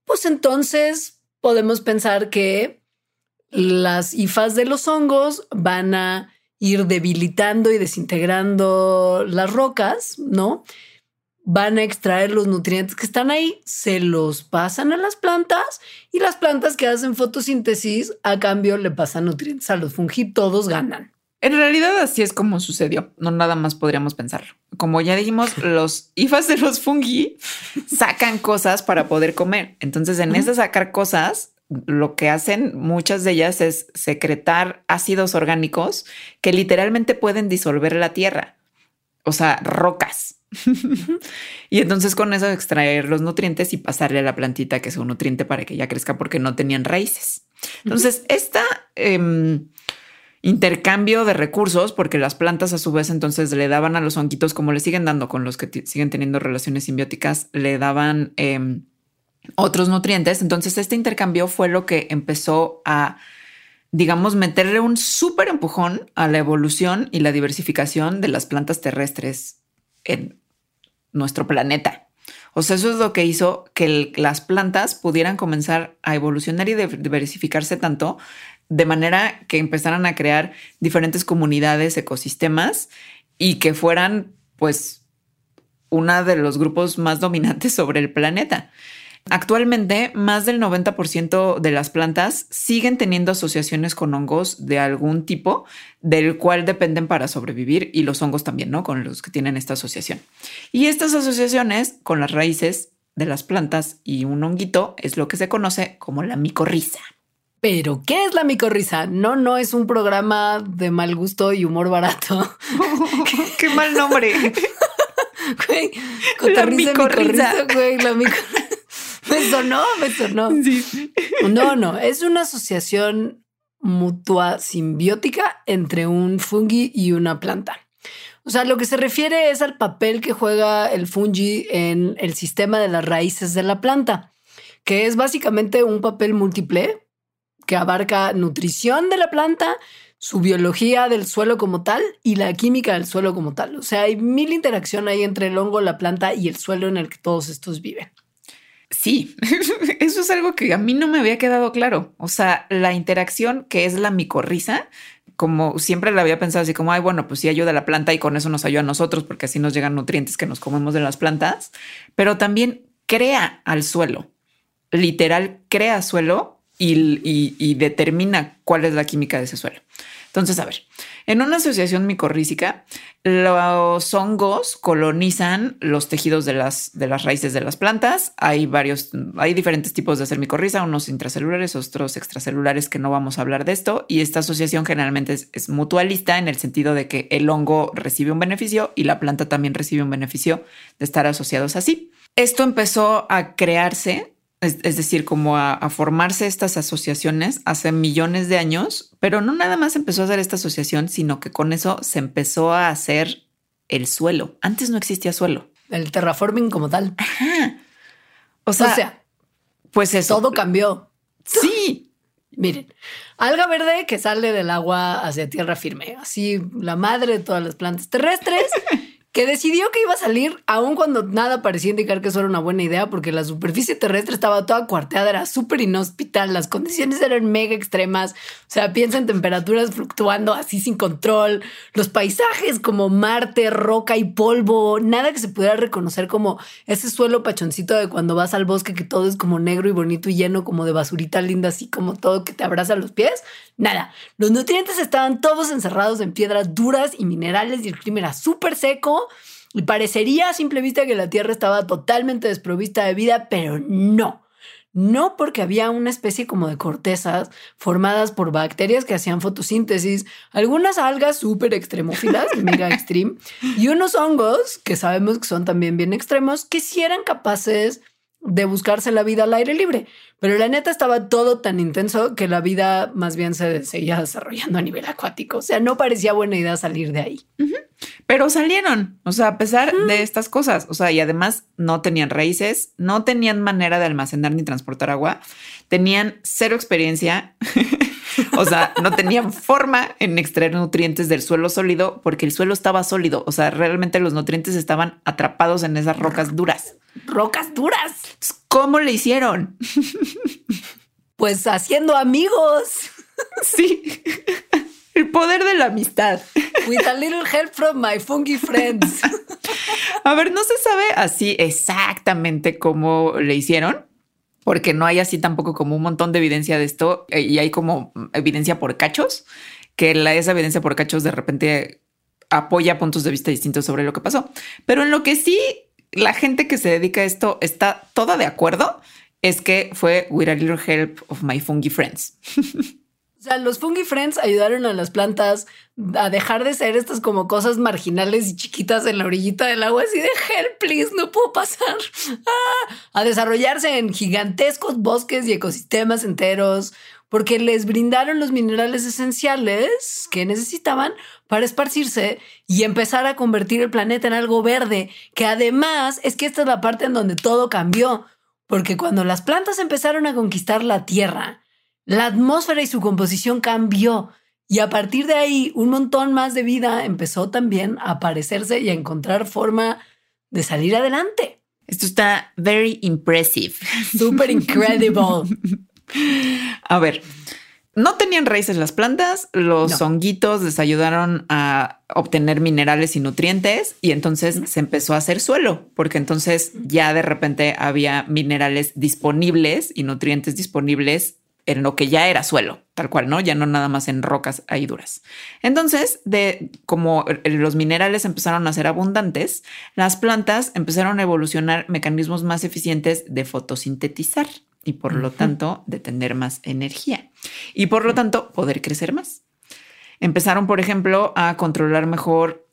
pues entonces podemos pensar que las hifas de los hongos van a ir debilitando y desintegrando las rocas, ¿no? Van a extraer los nutrientes que están ahí, se los pasan a las plantas y las plantas que hacen fotosíntesis a cambio le pasan nutrientes a los fungi, todos ganan. En realidad así es como sucedió, no nada más podríamos pensarlo. Como ya dijimos, los ifas de los fungi sacan cosas para poder comer. Entonces, en ese sacar cosas, lo que hacen muchas de ellas es secretar ácidos orgánicos que literalmente pueden disolver la tierra, o sea, rocas. y entonces con eso extraer los nutrientes y pasarle a la plantita que es un nutriente para que ya crezca porque no tenían raíces. Entonces, esta em, intercambio de recursos, porque las plantas a su vez entonces le daban a los honguitos, como le siguen dando con los que siguen teniendo relaciones simbióticas, le daban em, otros nutrientes. Entonces este intercambio fue lo que empezó a, digamos, meterle un súper empujón a la evolución y la diversificación de las plantas terrestres en nuestro planeta. O sea, eso es lo que hizo que las plantas pudieran comenzar a evolucionar y diversificarse tanto de manera que empezaran a crear diferentes comunidades, ecosistemas y que fueran pues una de los grupos más dominantes sobre el planeta. Actualmente, más del 90% de las plantas siguen teniendo asociaciones con hongos de algún tipo, del cual dependen para sobrevivir, y los hongos también, ¿no? Con los que tienen esta asociación. Y estas asociaciones con las raíces de las plantas y un honguito es lo que se conoce como la micorriza. Pero, ¿qué es la micorriza? No, no es un programa de mal gusto y humor barato. ¡Qué mal nombre! güey, la micorriza, güey, la micorriza. Me sonó, me sonó. No, no, es una asociación mutua simbiótica entre un fungi y una planta. O sea, lo que se refiere es al papel que juega el fungi en el sistema de las raíces de la planta, que es básicamente un papel múltiple que abarca nutrición de la planta, su biología del suelo como tal y la química del suelo como tal. O sea, hay mil interacción ahí entre el hongo, la planta y el suelo en el que todos estos viven. Sí, eso es algo que a mí no me había quedado claro. O sea, la interacción que es la micorriza, como siempre la había pensado así como, ay, bueno, pues sí ayuda a la planta y con eso nos ayuda a nosotros porque así nos llegan nutrientes que nos comemos de las plantas, pero también crea al suelo, literal crea suelo y, determina cuál es la química de ese suelo. Entonces, a ver, en una asociación micorrícica, los hongos colonizan los tejidos de las, de las raíces de las plantas. Hay varios, hay diferentes tipos de hacer micorriza, unos intracelulares, otros extracelulares que no vamos a hablar de esto. Y esta asociación generalmente es mutualista en el sentido de que el hongo recibe un beneficio y la planta también recibe un beneficio de estar asociados así. Esto empezó a crearse es, decir, como a, formarse estas asociaciones hace millones de años, pero no nada más empezó a hacer esta asociación, sino que con eso se empezó a hacer el suelo. Antes no existía suelo. El terraforming como tal. O sea, pues eso. Todo cambió. Sí. Miren, alga verde que sale del agua hacia tierra firme, así la madre de todas las plantas terrestres que decidió que iba a salir aun cuando nada parecía indicar que eso era una buena idea porque la superficie terrestre estaba toda cuarteada, era súper inhóspita, las condiciones eran mega extremas, o sea, piensa en temperaturas fluctuando así sin control, los paisajes como Marte, roca y polvo, nada que se pudiera reconocer como ese suelo pachoncito de cuando vas al bosque que todo es como negro y bonito y lleno como de basurita linda, así como todo que te abraza los pies, nada, los nutrientes estaban todos encerrados en piedras duras y minerales y el clima era súper seco y parecería a simple vista que la Tierra estaba totalmente desprovista de vida, pero no. No porque había una especie como de cortezas formadas por bacterias que hacían fotosíntesis, algunas algas súper extremófilas, mega extreme, y unos hongos que sabemos que son también bien extremos, que sí eran capaces de buscarse la vida al aire libre. Pero la neta estaba todo tan intenso que la vida más bien se seguía desarrollando a nivel acuático. O sea, no parecía buena idea salir de ahí. Pero salieron, o sea, a pesar de estas cosas, o sea, y además no tenían raíces, no tenían manera de almacenar ni transportar agua, tenían cero experiencia, o sea, no tenían forma en extraer nutrientes del suelo sólido porque el suelo estaba sólido, o sea, realmente los nutrientes estaban atrapados en esas rocas duras. Rocas duras. ¿Cómo le hicieron? Pues haciendo amigos. Sí. El poder de la amistad. With a little help from my funky friends. A ver, no se sabe así exactamente cómo le hicieron, porque no hay así tampoco como un montón de evidencia de esto eh, y hay como evidencia por cachos, que la, esa evidencia por cachos de repente apoya puntos de vista distintos sobre lo que pasó. Pero en lo que sí la gente que se dedica a esto está toda de acuerdo es que fue with a little help of my fungi friends. O sea, los fungi friends ayudaron a las plantas a dejar de ser estas como cosas marginales y chiquitas en la orillita del agua, así de help, please, no puedo pasar. Ah, a desarrollarse en gigantescos bosques y ecosistemas enteros, porque les brindaron los minerales esenciales que necesitaban para esparcirse y empezar a convertir el planeta en algo verde, que además es que esta es la parte en donde todo cambió, porque cuando las plantas empezaron a conquistar la Tierra, la atmósfera y su composición cambió. Y a partir de ahí, un montón más de vida empezó también a aparecerse y a encontrar forma de salir adelante. Esto está very impressive. Super incredible. A ver, no tenían raíces las plantas, los honguitos les ayudaron a obtener minerales y nutrientes y entonces se empezó a hacer suelo, porque entonces ya de repente había minerales disponibles y nutrientes disponibles en lo que ya era suelo, tal cual, ¿no? Ya no nada más en rocas ahí duras. Entonces, de como los minerales empezaron a ser abundantes, las plantas empezaron a evolucionar mecanismos más eficientes de fotosintetizar y por lo tanto de tener más energía y por lo tanto poder crecer más. Empezaron, por ejemplo, a controlar mejor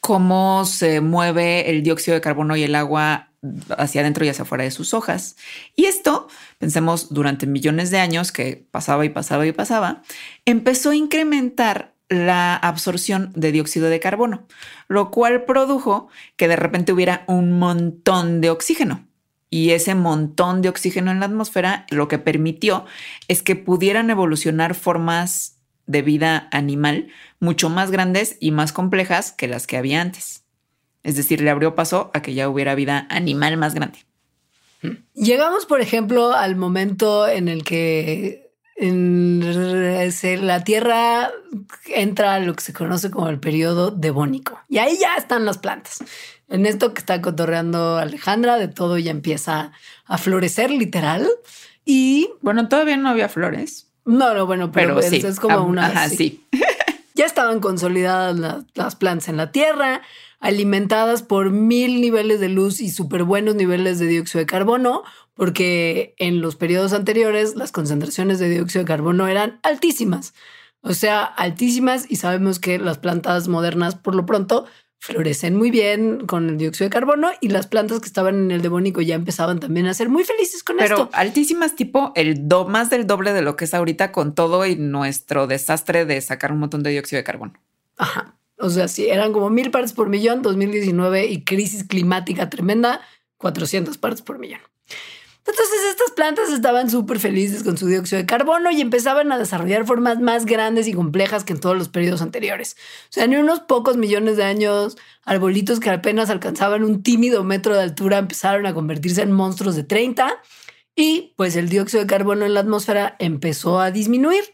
cómo se mueve el dióxido de carbono y el agua hacia adentro y hacia afuera de sus hojas. Y esto, pensemos, durante millones de años que pasaba y pasaba y pasaba, empezó a incrementar la absorción de dióxido de carbono, lo cual produjo que de repente hubiera un montón de oxígeno. Y ese montón de oxígeno en la atmósfera lo que permitió es que pudieran evolucionar formas de vida animal mucho más grandes y más complejas que las que había antes. Es decir, le abrió paso a que ya hubiera vida animal más grande. Llegamos, por ejemplo, al momento en el que en la Tierra entra a lo que se conoce como el periodo devónico. Y ahí ya están las plantas en esto que está cotorreando Alejandra, de todo ya empieza a florecer literal. Y bueno, todavía no había flores. No, no, bueno, pero, es, como una. Ajá, sí. ya estaban consolidadas las plantas en la tierra, alimentadas por mil niveles de luz y súper buenos niveles de dióxido de carbono, porque en los periodos anteriores las concentraciones de dióxido de carbono eran altísimas. O sea, altísimas y sabemos que las plantas modernas, por lo pronto, florecen muy bien con el dióxido de carbono y las plantas que estaban en el devónico ya empezaban también a ser muy felices con esto. Pero altísimas tipo el do más del doble de lo que es ahorita con todo y nuestro desastre de sacar un montón de dióxido de carbono. Ajá. O sea, sí, eran como mil partes por millón, 2019 y crisis climática tremenda, 400 partes por millón. Entonces estas plantas estaban súper felices con su dióxido de carbono y empezaban a desarrollar formas más grandes y complejas que en todos los periodos anteriores. O sea, en unos pocos millones de años, arbolitos que apenas alcanzaban un tímido metro de altura empezaron a convertirse en monstruos de 30 y pues el dióxido de carbono en la atmósfera empezó a disminuir.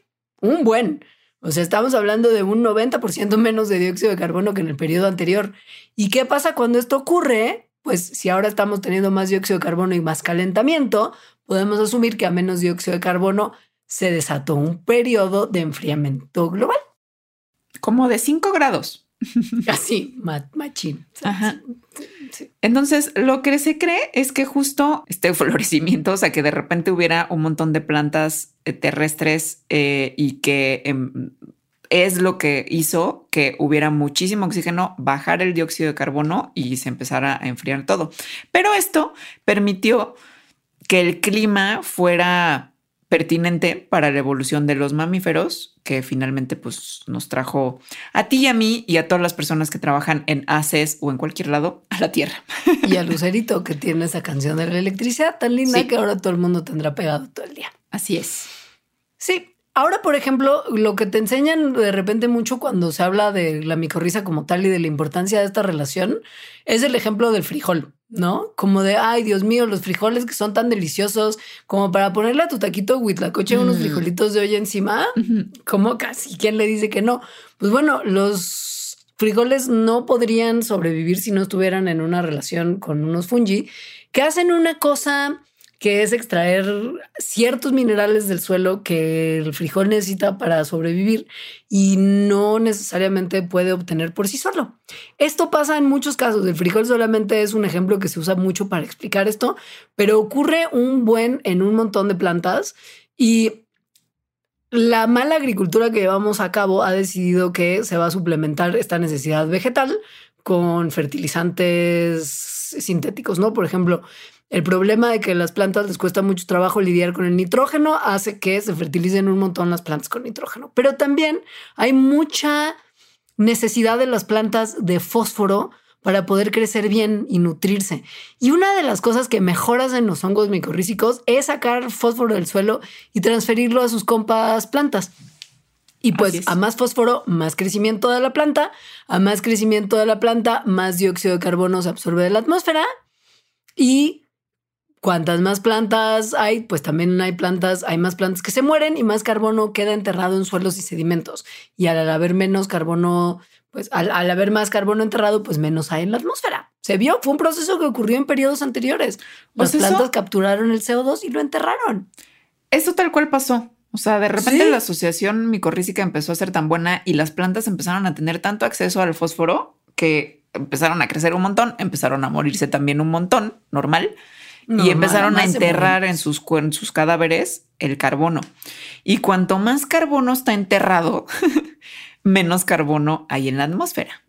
Un buen. O sea, estamos hablando de un 90% menos de dióxido de carbono que en el periodo anterior. ¿Y qué pasa cuando esto ocurre? pues si ahora estamos teniendo más dióxido de carbono y más calentamiento, podemos asumir que a menos dióxido de carbono se desató un periodo de enfriamiento global. Como de 5 grados. Así, machín. Ajá. Entonces, lo que se cree es que justo este florecimiento, o sea, que de repente hubiera un montón de plantas eh, terrestres eh, y que em, es lo que hizo que hubiera muchísimo oxígeno, bajar el dióxido de carbono y se empezara a enfriar todo. Pero esto permitió que el clima fuera pertinente para la evolución de los mamíferos, que finalmente pues, nos trajo a ti y a mí y a todas las personas que trabajan en ACES o en cualquier lado a la Tierra. Y a Lucerito, que tiene esa canción de la electricidad tan linda que ahora todo el mundo tendrá pegado todo el día. Así es. Sí, Ahora, por ejemplo, lo que te enseñan de repente mucho cuando se habla de la micorriza como tal y de la importancia de esta relación es el ejemplo del frijol, ¿no? Como de, ay, Dios mío, los frijoles que son tan deliciosos, como para ponerle a tu taquito huitlacoche unos mm. frijolitos de hoy encima, como casi, ¿quién le dice que no? Pues bueno, los frijoles no podrían sobrevivir si no estuvieran en una relación con unos fungi que hacen una cosa que es extraer ciertos minerales del suelo que el frijol necesita para sobrevivir y no necesariamente puede obtener por sí solo. Esto pasa en muchos casos. El frijol solamente es un ejemplo que se usa mucho para explicar esto, pero ocurre un buen en un montón de plantas y la mala agricultura que llevamos a cabo ha decidido que se va a suplementar esta necesidad vegetal con fertilizantes sintéticos, ¿no? Por ejemplo, el problema de que las plantas les cuesta mucho trabajo lidiar con el nitrógeno hace que se fertilicen un montón las plantas con nitrógeno. Pero también hay mucha necesidad de las plantas de fósforo para poder crecer bien y nutrirse. Y una de las cosas que mejoras en los hongos micorrícicos es sacar fósforo del suelo y transferirlo a sus compas plantas. Y pues a más fósforo, más crecimiento de la planta, a más crecimiento de la planta, más dióxido de carbono se absorbe de la atmósfera y cuantas más plantas hay, pues también hay plantas, hay más plantas que se mueren y más carbono queda enterrado en suelos y sedimentos. Y al haber menos carbono, pues al, haber más carbono enterrado, pues menos hay en la atmósfera. Se vio, fue un proceso que ocurrió en periodos anteriores. Las pues plantas capturaron el CO2 y lo enterraron. Eso tal cual pasó. O sea, de repente la asociación micorrícica empezó a ser tan buena y las plantas empezaron a tener tanto acceso al fósforo que empezaron a crecer un montón, empezaron a morirse también un montón, normal, y empezaron a enterrar en sus, en sus cadáveres el carbono. Y cuanto más carbono está enterrado, menos carbono hay en la atmósfera.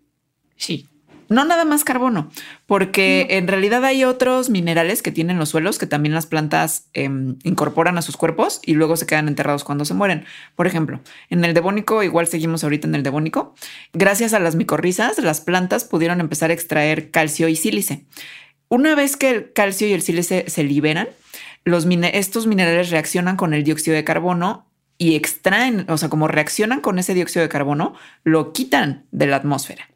Sí. No nada más carbono, porque en realidad hay otros minerales que tienen los suelos que también las plantas em, incorporan a sus cuerpos y luego se quedan enterrados cuando se mueren. Por ejemplo, en el devónico, igual seguimos ahorita en el devónico, gracias a las micorrizas, las plantas pudieron empezar a extraer calcio y sílice. Una vez que el calcio y el sílice se liberan, estos minerales reaccionan con el dióxido de carbono y extraen, o sea, como reaccionan con ese dióxido de carbono, lo quitan de la atmósfera.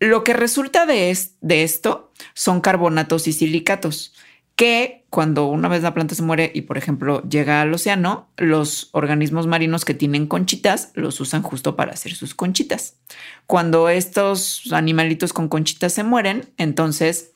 Lo que resulta de, de esto son carbonatos y silicatos que cuando una vez la planta se muere y, por ejemplo, llega al océano, los organismos marinos que tienen conchitas los usan justo para hacer sus conchitas. Cuando estos animalitos con conchitas se mueren, entonces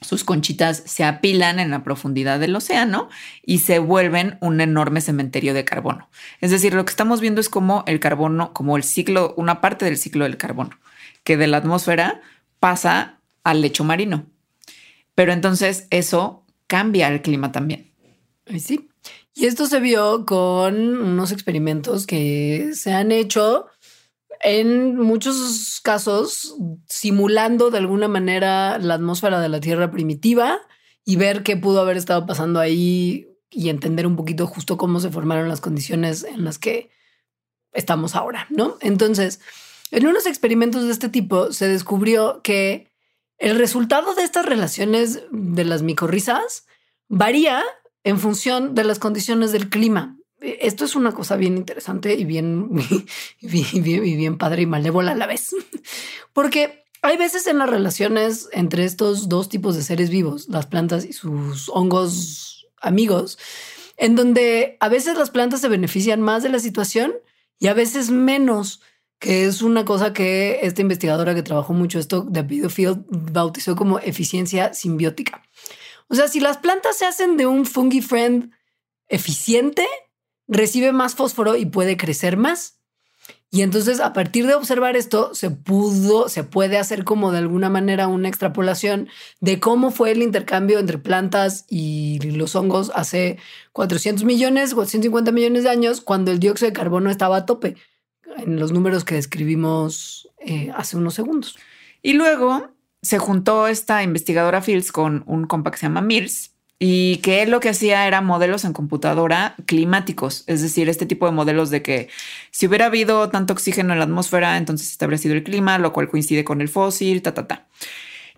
sus conchitas se apilan en la profundidad del océano y se vuelven un enorme cementerio de carbono. Es decir, lo que estamos viendo es como el carbono, como el ciclo, una parte del ciclo del carbono que de la atmósfera pasa al lecho marino. Pero entonces eso cambia el clima también. Sí. Y esto se vio con unos experimentos que se han hecho en muchos casos simulando de alguna manera la atmósfera de la Tierra primitiva y ver qué pudo haber estado pasando ahí y entender un poquito justo cómo se formaron las condiciones en las que estamos ahora, ¿no? Entonces, en unos experimentos de este tipo se descubrió que el resultado de estas relaciones de las micorrizas varía en función de las condiciones del clima. Esto es una cosa bien interesante y bien, bien, bien, padre y malévola a la vez. Porque hay veces en las relaciones entre estos dos tipos de seres vivos, las plantas y sus hongos amigos, en donde a veces las plantas se benefician más de la situación y a veces menos que es una cosa que esta investigadora que trabajó mucho esto de Field bautizó como eficiencia simbiótica. O sea, si las plantas se hacen de un fungi friend eficiente, recibe más fósforo y puede crecer más. Y entonces a partir de observar esto se pudo, se puede hacer como de alguna manera una extrapolación de cómo fue el intercambio entre plantas y los hongos hace 400 millones, 450 millones de años, cuando el dióxido de carbono estaba a tope en los números que describimos eh, hace unos segundos. Y luego se juntó esta investigadora Fields con un compa que se llama Mills y que él lo que hacía era modelos en computadora climáticos, es decir, este tipo de modelos de que si hubiera habido tanto oxígeno en la atmósfera, entonces habría sido el clima, lo cual coincide con el fósil, ta, ta, ta.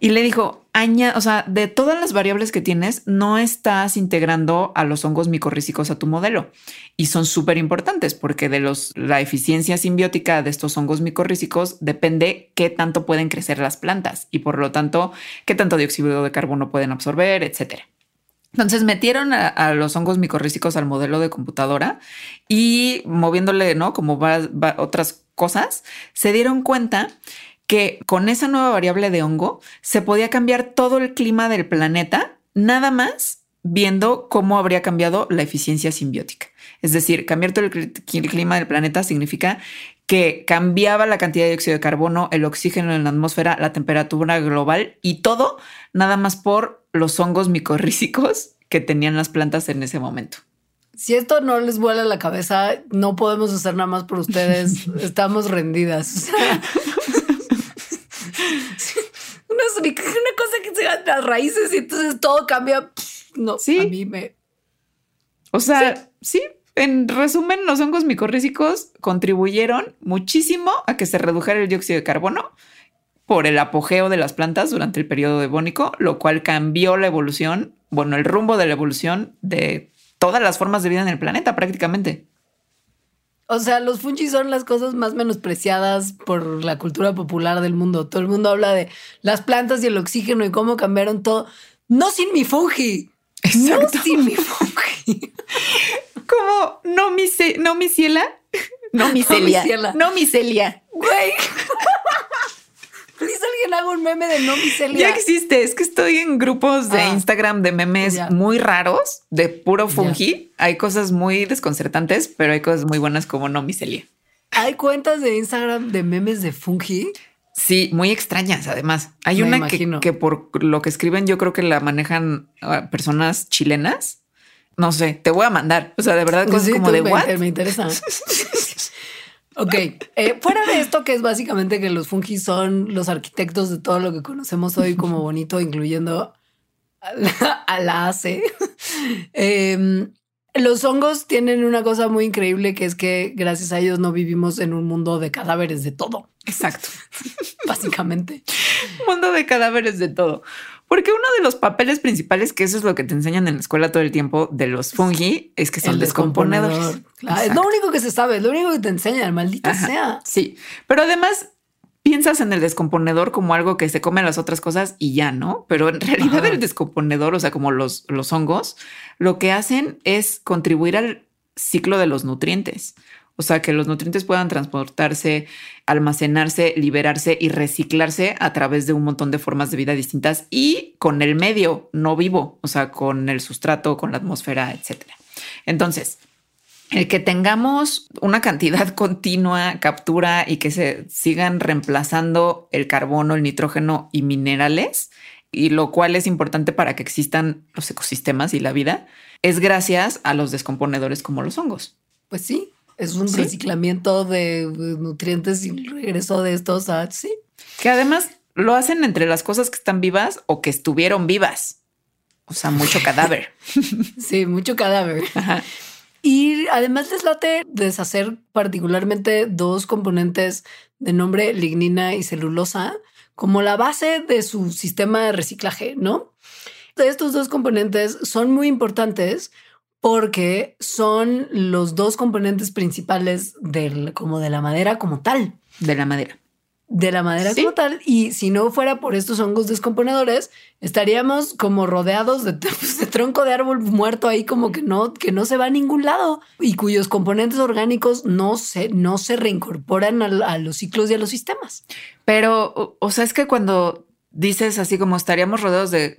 Y le dijo, aña, o sea, de todas las variables que tienes, no estás integrando a los hongos micorrícicos a tu modelo. Y son súper importantes porque de los, la eficiencia simbiótica de estos hongos micorrícicos depende qué tanto pueden crecer las plantas y por lo tanto, qué tanto dióxido de carbono pueden absorber, etcétera. Entonces metieron a, los hongos micorrícicos al modelo de computadora y moviéndole, ¿no? Como va, otras cosas, se dieron cuenta que con esa nueva variable de hongo se podía cambiar todo el clima del planeta, nada más viendo cómo habría cambiado la eficiencia simbiótica. Es decir, cambiar todo el, clima del planeta significa que cambiaba la cantidad de dióxido de carbono, el oxígeno en la atmósfera, la temperatura global y todo nada más por los hongos micorrícicos que tenían las plantas en ese momento. Si esto no les vuela la cabeza, no podemos hacer nada más por ustedes. Estamos rendidas. una, cosa que se a las raíces y entonces todo cambia. No, sí. a mí me. O sea, sí. En resumen, los hongos micorrícicos contribuyeron muchísimo a que se redujera el dióxido de carbono por el apogeo de las plantas durante el periodo devónico, lo cual cambió la evolución, bueno, el rumbo de la evolución de todas las formas de vida en el planeta prácticamente. O sea, los fungi son las cosas más menospreciadas por la cultura popular del mundo. Todo el mundo habla de las plantas y el oxígeno y cómo cambiaron todo. No sin mi fungi. Exacto. No fungi. Como no mi, no mi ciela. No mi celia. No mi celia. Güey. Please alguien haga un meme de no micelia. Ya existe. Es que estoy en grupos de ah. Instagram de memes muy raros de puro fungi. Hay cosas muy desconcertantes, pero hay cosas muy buenas como no micelia. Hay cuentas de Instagram de memes de fungi. Sí, muy extrañas. Además, hay una que, por lo que escriben, yo creo que la manejan ah, personas chilenas. No sé, te voy a mandar. O sea, de verdad, cosas como de me, Me interesa. Ok, eh, fuera de esto que es básicamente que los fungi son los arquitectos de todo lo que conocemos hoy como bonito, incluyendo a la, AC. Em, los hongos tienen una cosa muy increíble que es que gracias a ellos no vivimos en un mundo de cadáveres de todo. Exacto. Básicamente. mundo de cadáveres de todo. Porque uno de los papeles principales, que eso es lo que te enseñan en la escuela todo el tiempo de los fungi, es que son descomponedores. es lo único que se sabe, es lo único que te enseñan, maldita sea. Sí, pero además piensas en el descomponedor como algo que se come las otras cosas y ya, ¿no? Pero en realidad el descomponedor, o sea, como los, los hongos, lo que hacen es contribuir al ciclo de los nutrientes. O sea, que los nutrientes puedan transportarse, almacenarse, liberarse y reciclarse a través de un montón de formas de vida distintas y con el medio no vivo, o sea, con el sustrato, con la atmósfera, etcétera. Entonces, el que tengamos una cantidad continua, captura y que se sigan reemplazando el carbono, el nitrógeno y minerales, y lo cual es importante para que existan los ecosistemas y la vida, es gracias a los descomponedores como los hongos. Pues sí, es un reciclamiento de nutrientes y regreso de estos a sí. Que además lo hacen entre las cosas que están vivas o que estuvieron vivas. O sea, mucho cadáver. sí, mucho cadáver. Y además les late deshacer particularmente dos componentes de nombre lignina y celulosa como la base de su sistema de reciclaje, ¿no? Estos dos componentes son muy importantes porque son los dos componentes principales del, como de la madera como tal. De la madera. De la madera como tal. Y si no fuera por estos hongos descomponedores, estaríamos como rodeados de, tronco de árbol muerto ahí como que no, que no se va a ningún lado y cuyos componentes orgánicos no se, no se reincorporan a, a los ciclos y a los sistemas. Pero, o sea, es que cuando dices así como estaríamos rodeados de,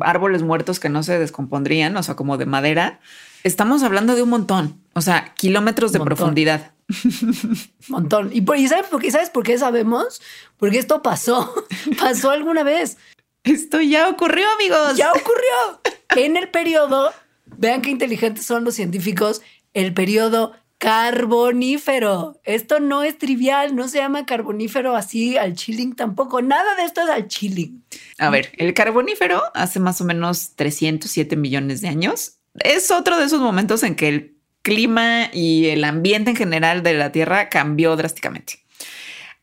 árboles muertos que no se descompondrían, o sea, como de madera. Estamos hablando de un montón, o sea, kilómetros de profundidad. montón. ¿Y, por, sabes, por qué, sabes por qué sabemos? Porque esto pasó, pasó alguna vez. Esto ya ocurrió, amigos. Ya ocurrió. En el periodo, vean qué inteligentes son los científicos, el periodo Carbonífero. Esto no es trivial, no se llama carbonífero así al chilling tampoco. Nada de esto es al chilling. A ver, el carbonífero hace más o menos 307 millones de años. Es otro de esos momentos en que el clima y el ambiente en general de la Tierra cambió drásticamente.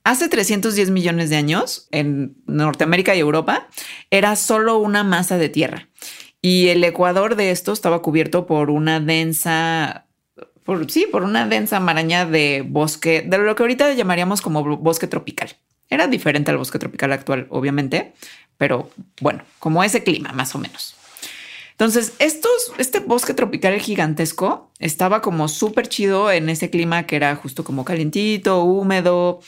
Hace 310 millones de años, en Norteamérica y Europa, era solo una masa de tierra. Y el ecuador de esto estaba cubierto por una densa por, sí, por una densa maraña de bosque, de lo que ahorita llamaríamos como bosque tropical. Era diferente al bosque tropical actual, obviamente, pero bueno, como ese clima, más o menos. Entonces, estos, este bosque tropical gigantesco estaba como súper chido en ese clima que era justo como calientito, húmedo,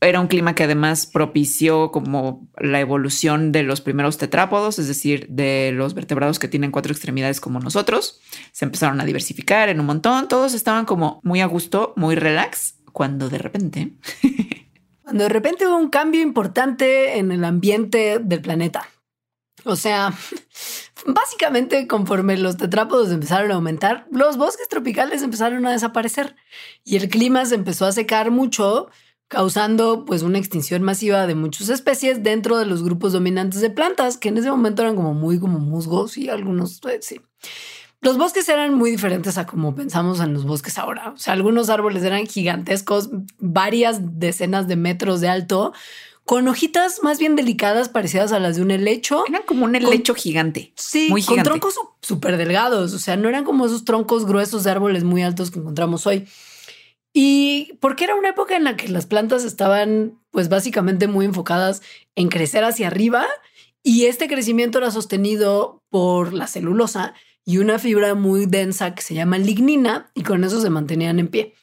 era un clima que además propició como la evolución de los primeros tetrápodos, es decir, de los vertebrados que tienen cuatro extremidades como nosotros. Se empezaron a diversificar en un montón, todos estaban como muy a gusto, muy relax, cuando de repente... cuando de repente hubo un cambio importante en el ambiente del planeta. O sea, básicamente conforme los tetrápodos empezaron a aumentar, los bosques tropicales empezaron a desaparecer y el clima se empezó a secar mucho causando pues una extinción masiva de muchas especies dentro de los grupos dominantes de plantas, que en ese momento eran como muy como musgos y algunos, pues, sí. Los bosques eran muy diferentes a como pensamos en los bosques ahora. O sea, algunos árboles eran gigantescos, varias decenas de metros de alto, con hojitas más bien delicadas parecidas a las de un helecho. Eran como un helecho gigante. Sí, muy con troncos súper delgados. O sea, no eran como esos troncos gruesos de árboles muy altos que encontramos hoy. Y porque era una época en la que las plantas estaban pues básicamente muy enfocadas en crecer hacia arriba y este crecimiento era sostenido por la celulosa y una fibra muy densa que se llama lignina y con eso se mantenían en pie.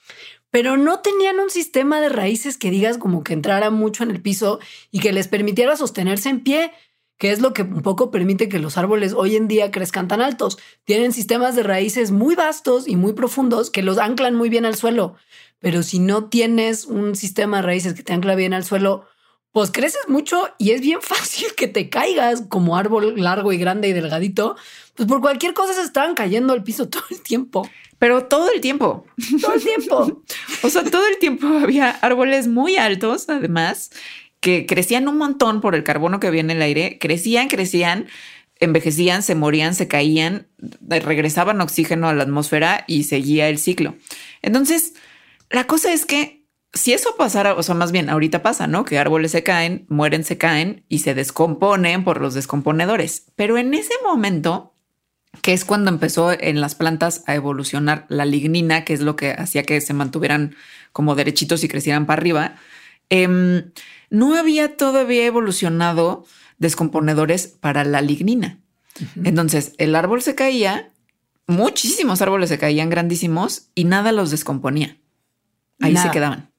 Pero no tenían un sistema de raíces que digas como que entrara mucho en el piso y que les permitiera sostenerse en pie, que es lo que un poco permite que los árboles hoy en día crezcan tan altos. Tienen sistemas de raíces muy vastos y muy profundos que los anclan muy bien al suelo. Pero si no tienes un sistema de raíces que te ancla bien al suelo, pues creces mucho y es bien fácil que te caigas como árbol largo y grande y delgadito. Pues por cualquier cosa se estaban cayendo al piso todo el tiempo. Pero todo el tiempo. Todo el tiempo. o sea, todo el tiempo había árboles muy altos, además, que crecían un montón por el carbono que había en el aire. Crecían, crecían, envejecían, se morían, se caían, regresaban oxígeno a la atmósfera y seguía el ciclo. Entonces, la cosa es que si eso pasara, o sea, más bien ahorita pasa, ¿no? Que árboles se caen, mueren, se caen y se descomponen por los descomponedores. Pero en ese momento, que es cuando empezó en las plantas a evolucionar la lignina, que es lo que hacía que se mantuvieran como derechitos y crecieran para arriba, em, no había todavía evolucionado descomponedores para la lignina. Entonces el árbol se caía, muchísimos árboles se caían grandísimos y nada los descomponía. Ahí se quedaban.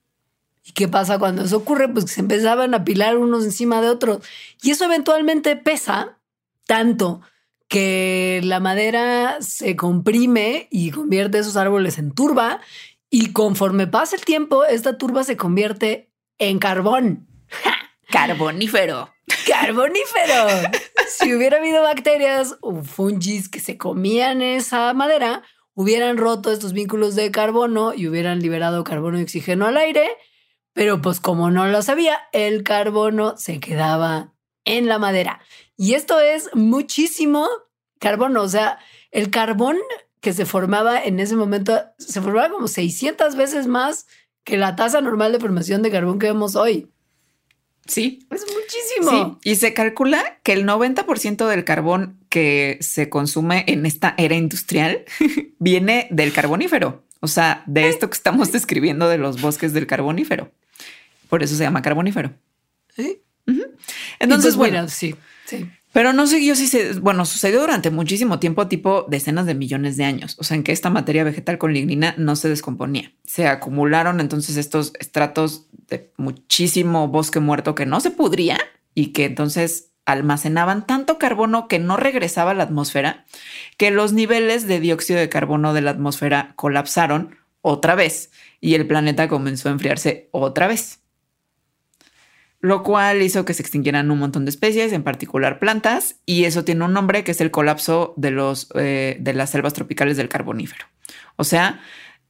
¿Y qué pasa cuando eso ocurre? Pues que se empezaban a pilar unos encima de otros. Y eso eventualmente pesa tanto que la madera se comprime y convierte esos árboles en turba. Y conforme pasa el tiempo, esta turba se convierte en carbón. Carbonífero. Carbonífero. si hubiera habido bacterias o fungis que se comían esa madera, hubieran roto estos vínculos de carbono y hubieran liberado carbono y oxígeno al aire pero pues como no lo sabía, el carbono se quedaba en la madera. Y esto es muchísimo carbono. O sea, el carbón que se formaba en ese momento se formaba como 600 veces más que la tasa normal de formación de carbón que vemos hoy. Sí. Es muchísimo. Sí. Y se calcula que el 90% del carbón que se consume en esta era industrial viene del carbonífero. O sea, de esto que estamos describiendo de los bosques del carbonífero. Por eso se llama carbonífero. Sí. Entonces, pues, bueno, sí, sí. Pero no sé yo si se, bueno, sucedió durante muchísimo tiempo, tipo decenas de millones de años. O sea, en que esta materia vegetal con lignina no se descomponía. Se acumularon entonces estos estratos de muchísimo bosque muerto que no se pudría y que entonces almacenaban tanto carbono que no regresaba a la atmósfera, que los niveles de dióxido de carbono de la atmósfera colapsaron otra vez y el planeta comenzó a enfriarse otra vez lo cual hizo que se extinguieran un montón de especies, en particular plantas, y eso tiene un nombre que es el colapso de, los, eh, de las selvas tropicales del carbonífero. O sea,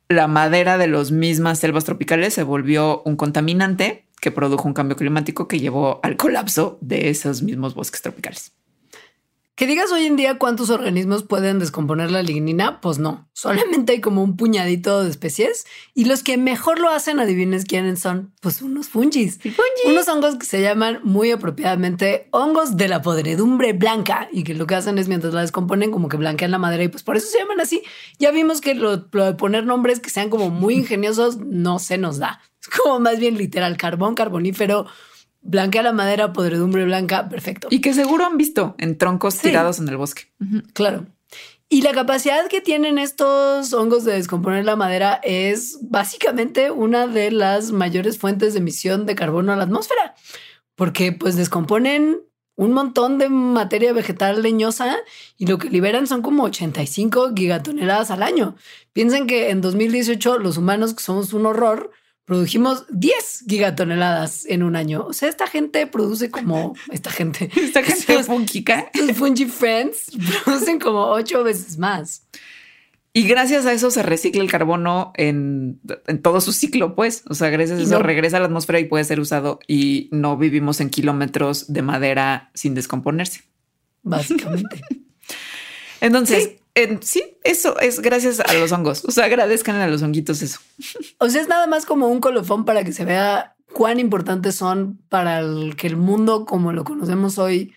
la madera de las mismas selvas tropicales se volvió un contaminante que produjo un cambio climático que llevó al colapso de esos mismos bosques tropicales. Que digas hoy en día cuántos organismos pueden descomponer la lignina, pues no. Solamente hay como un puñadito de especies y los que mejor lo hacen, adivines quiénes son, pues unos fungis. Unos hongos que se llaman muy apropiadamente hongos de la podredumbre blanca y que lo que hacen es mientras la descomponen como que blanquean la madera y pues por eso se llaman así. Ya vimos que lo, de poner nombres que sean como muy ingeniosos no se nos da. Es como más bien literal, carbón, carbonífero, blanquea la madera, podredumbre blanca, perfecto. Y que seguro han visto en troncos tirados en el bosque. Claro. Y la capacidad que tienen estos hongos de descomponer la madera es básicamente una de las mayores fuentes de emisión de carbono a la atmósfera, porque pues descomponen un montón de materia vegetal leñosa y lo que liberan son como 85 gigatoneladas al año. Piensen que en 2018 los humanos, que somos un horror, produjimos 10 gigatoneladas en un año. O sea, esta gente produce como esta gente, esta gente fungica, los fungi friends producen como ocho veces más. Y gracias a eso se recicla el carbono en, todo su ciclo, pues. O sea, gracias a eso regresa a la atmósfera y puede ser usado y no vivimos en kilómetros de madera sin descomponerse. Básicamente. Entonces, sí, eso es gracias a los hongos. O sea, agradezcan a los honguitos eso. O sea, es nada más como un colofón para que se vea cuán importantes son para que el mundo como lo conocemos hoy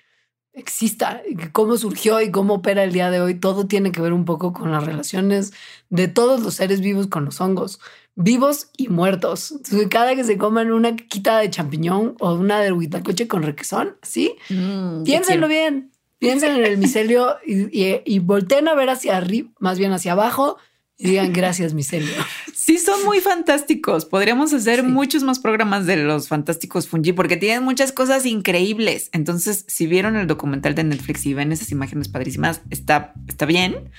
exista, y cómo surgió y cómo opera el día de hoy. Todo tiene que ver un poco con las relaciones de todos los seres vivos con los hongos, vivos y muertos. cada que se coman una quita de champiñón o una de huitacoche con requesón, ¿sí? Mm, piénsenlo bien. Piensen en el micelio y, y, y volteen a ver hacia arriba, más bien hacia abajo y digan gracias, micelio. Sí, son muy fantásticos. Podríamos hacer muchos más programas de los fantásticos fungi porque tienen muchas cosas increíbles. Entonces, si vieron el documental de Netflix y ven esas imágenes padrísimas, está, está bien,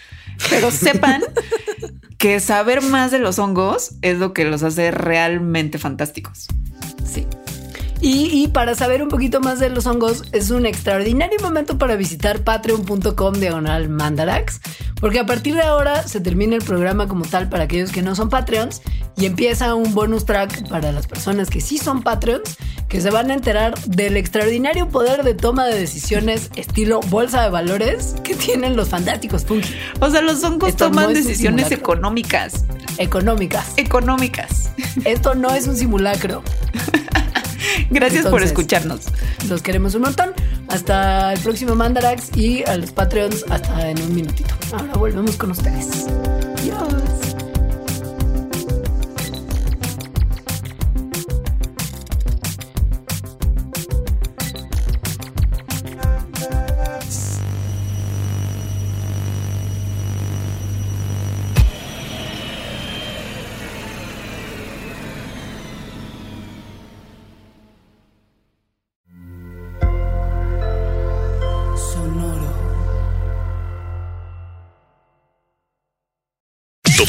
pero sepan que saber más de los hongos es lo que los hace realmente fantásticos. Sí. Y, y, para saber un poquito más de los hongos, es un extraordinario momento para visitar patreon.com diagonal mandarax, porque a partir de ahora se termina el programa como tal para aquellos que no son Patreons y empieza un bonus track para las personas que sí son Patreons, que se van a enterar del extraordinario poder de toma de decisiones estilo bolsa de valores que tienen los fantásticos fungi. O sea, los hongos Esto toman no decisiones económicas. Económicas. Económicas. Esto no es un simulacro. Gracias Entonces, por escucharnos. Los queremos un montón. Hasta el próximo Mandarax y a los Patreons hasta en un minutito. Ahora volvemos con ustedes. Adiós.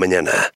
mañana.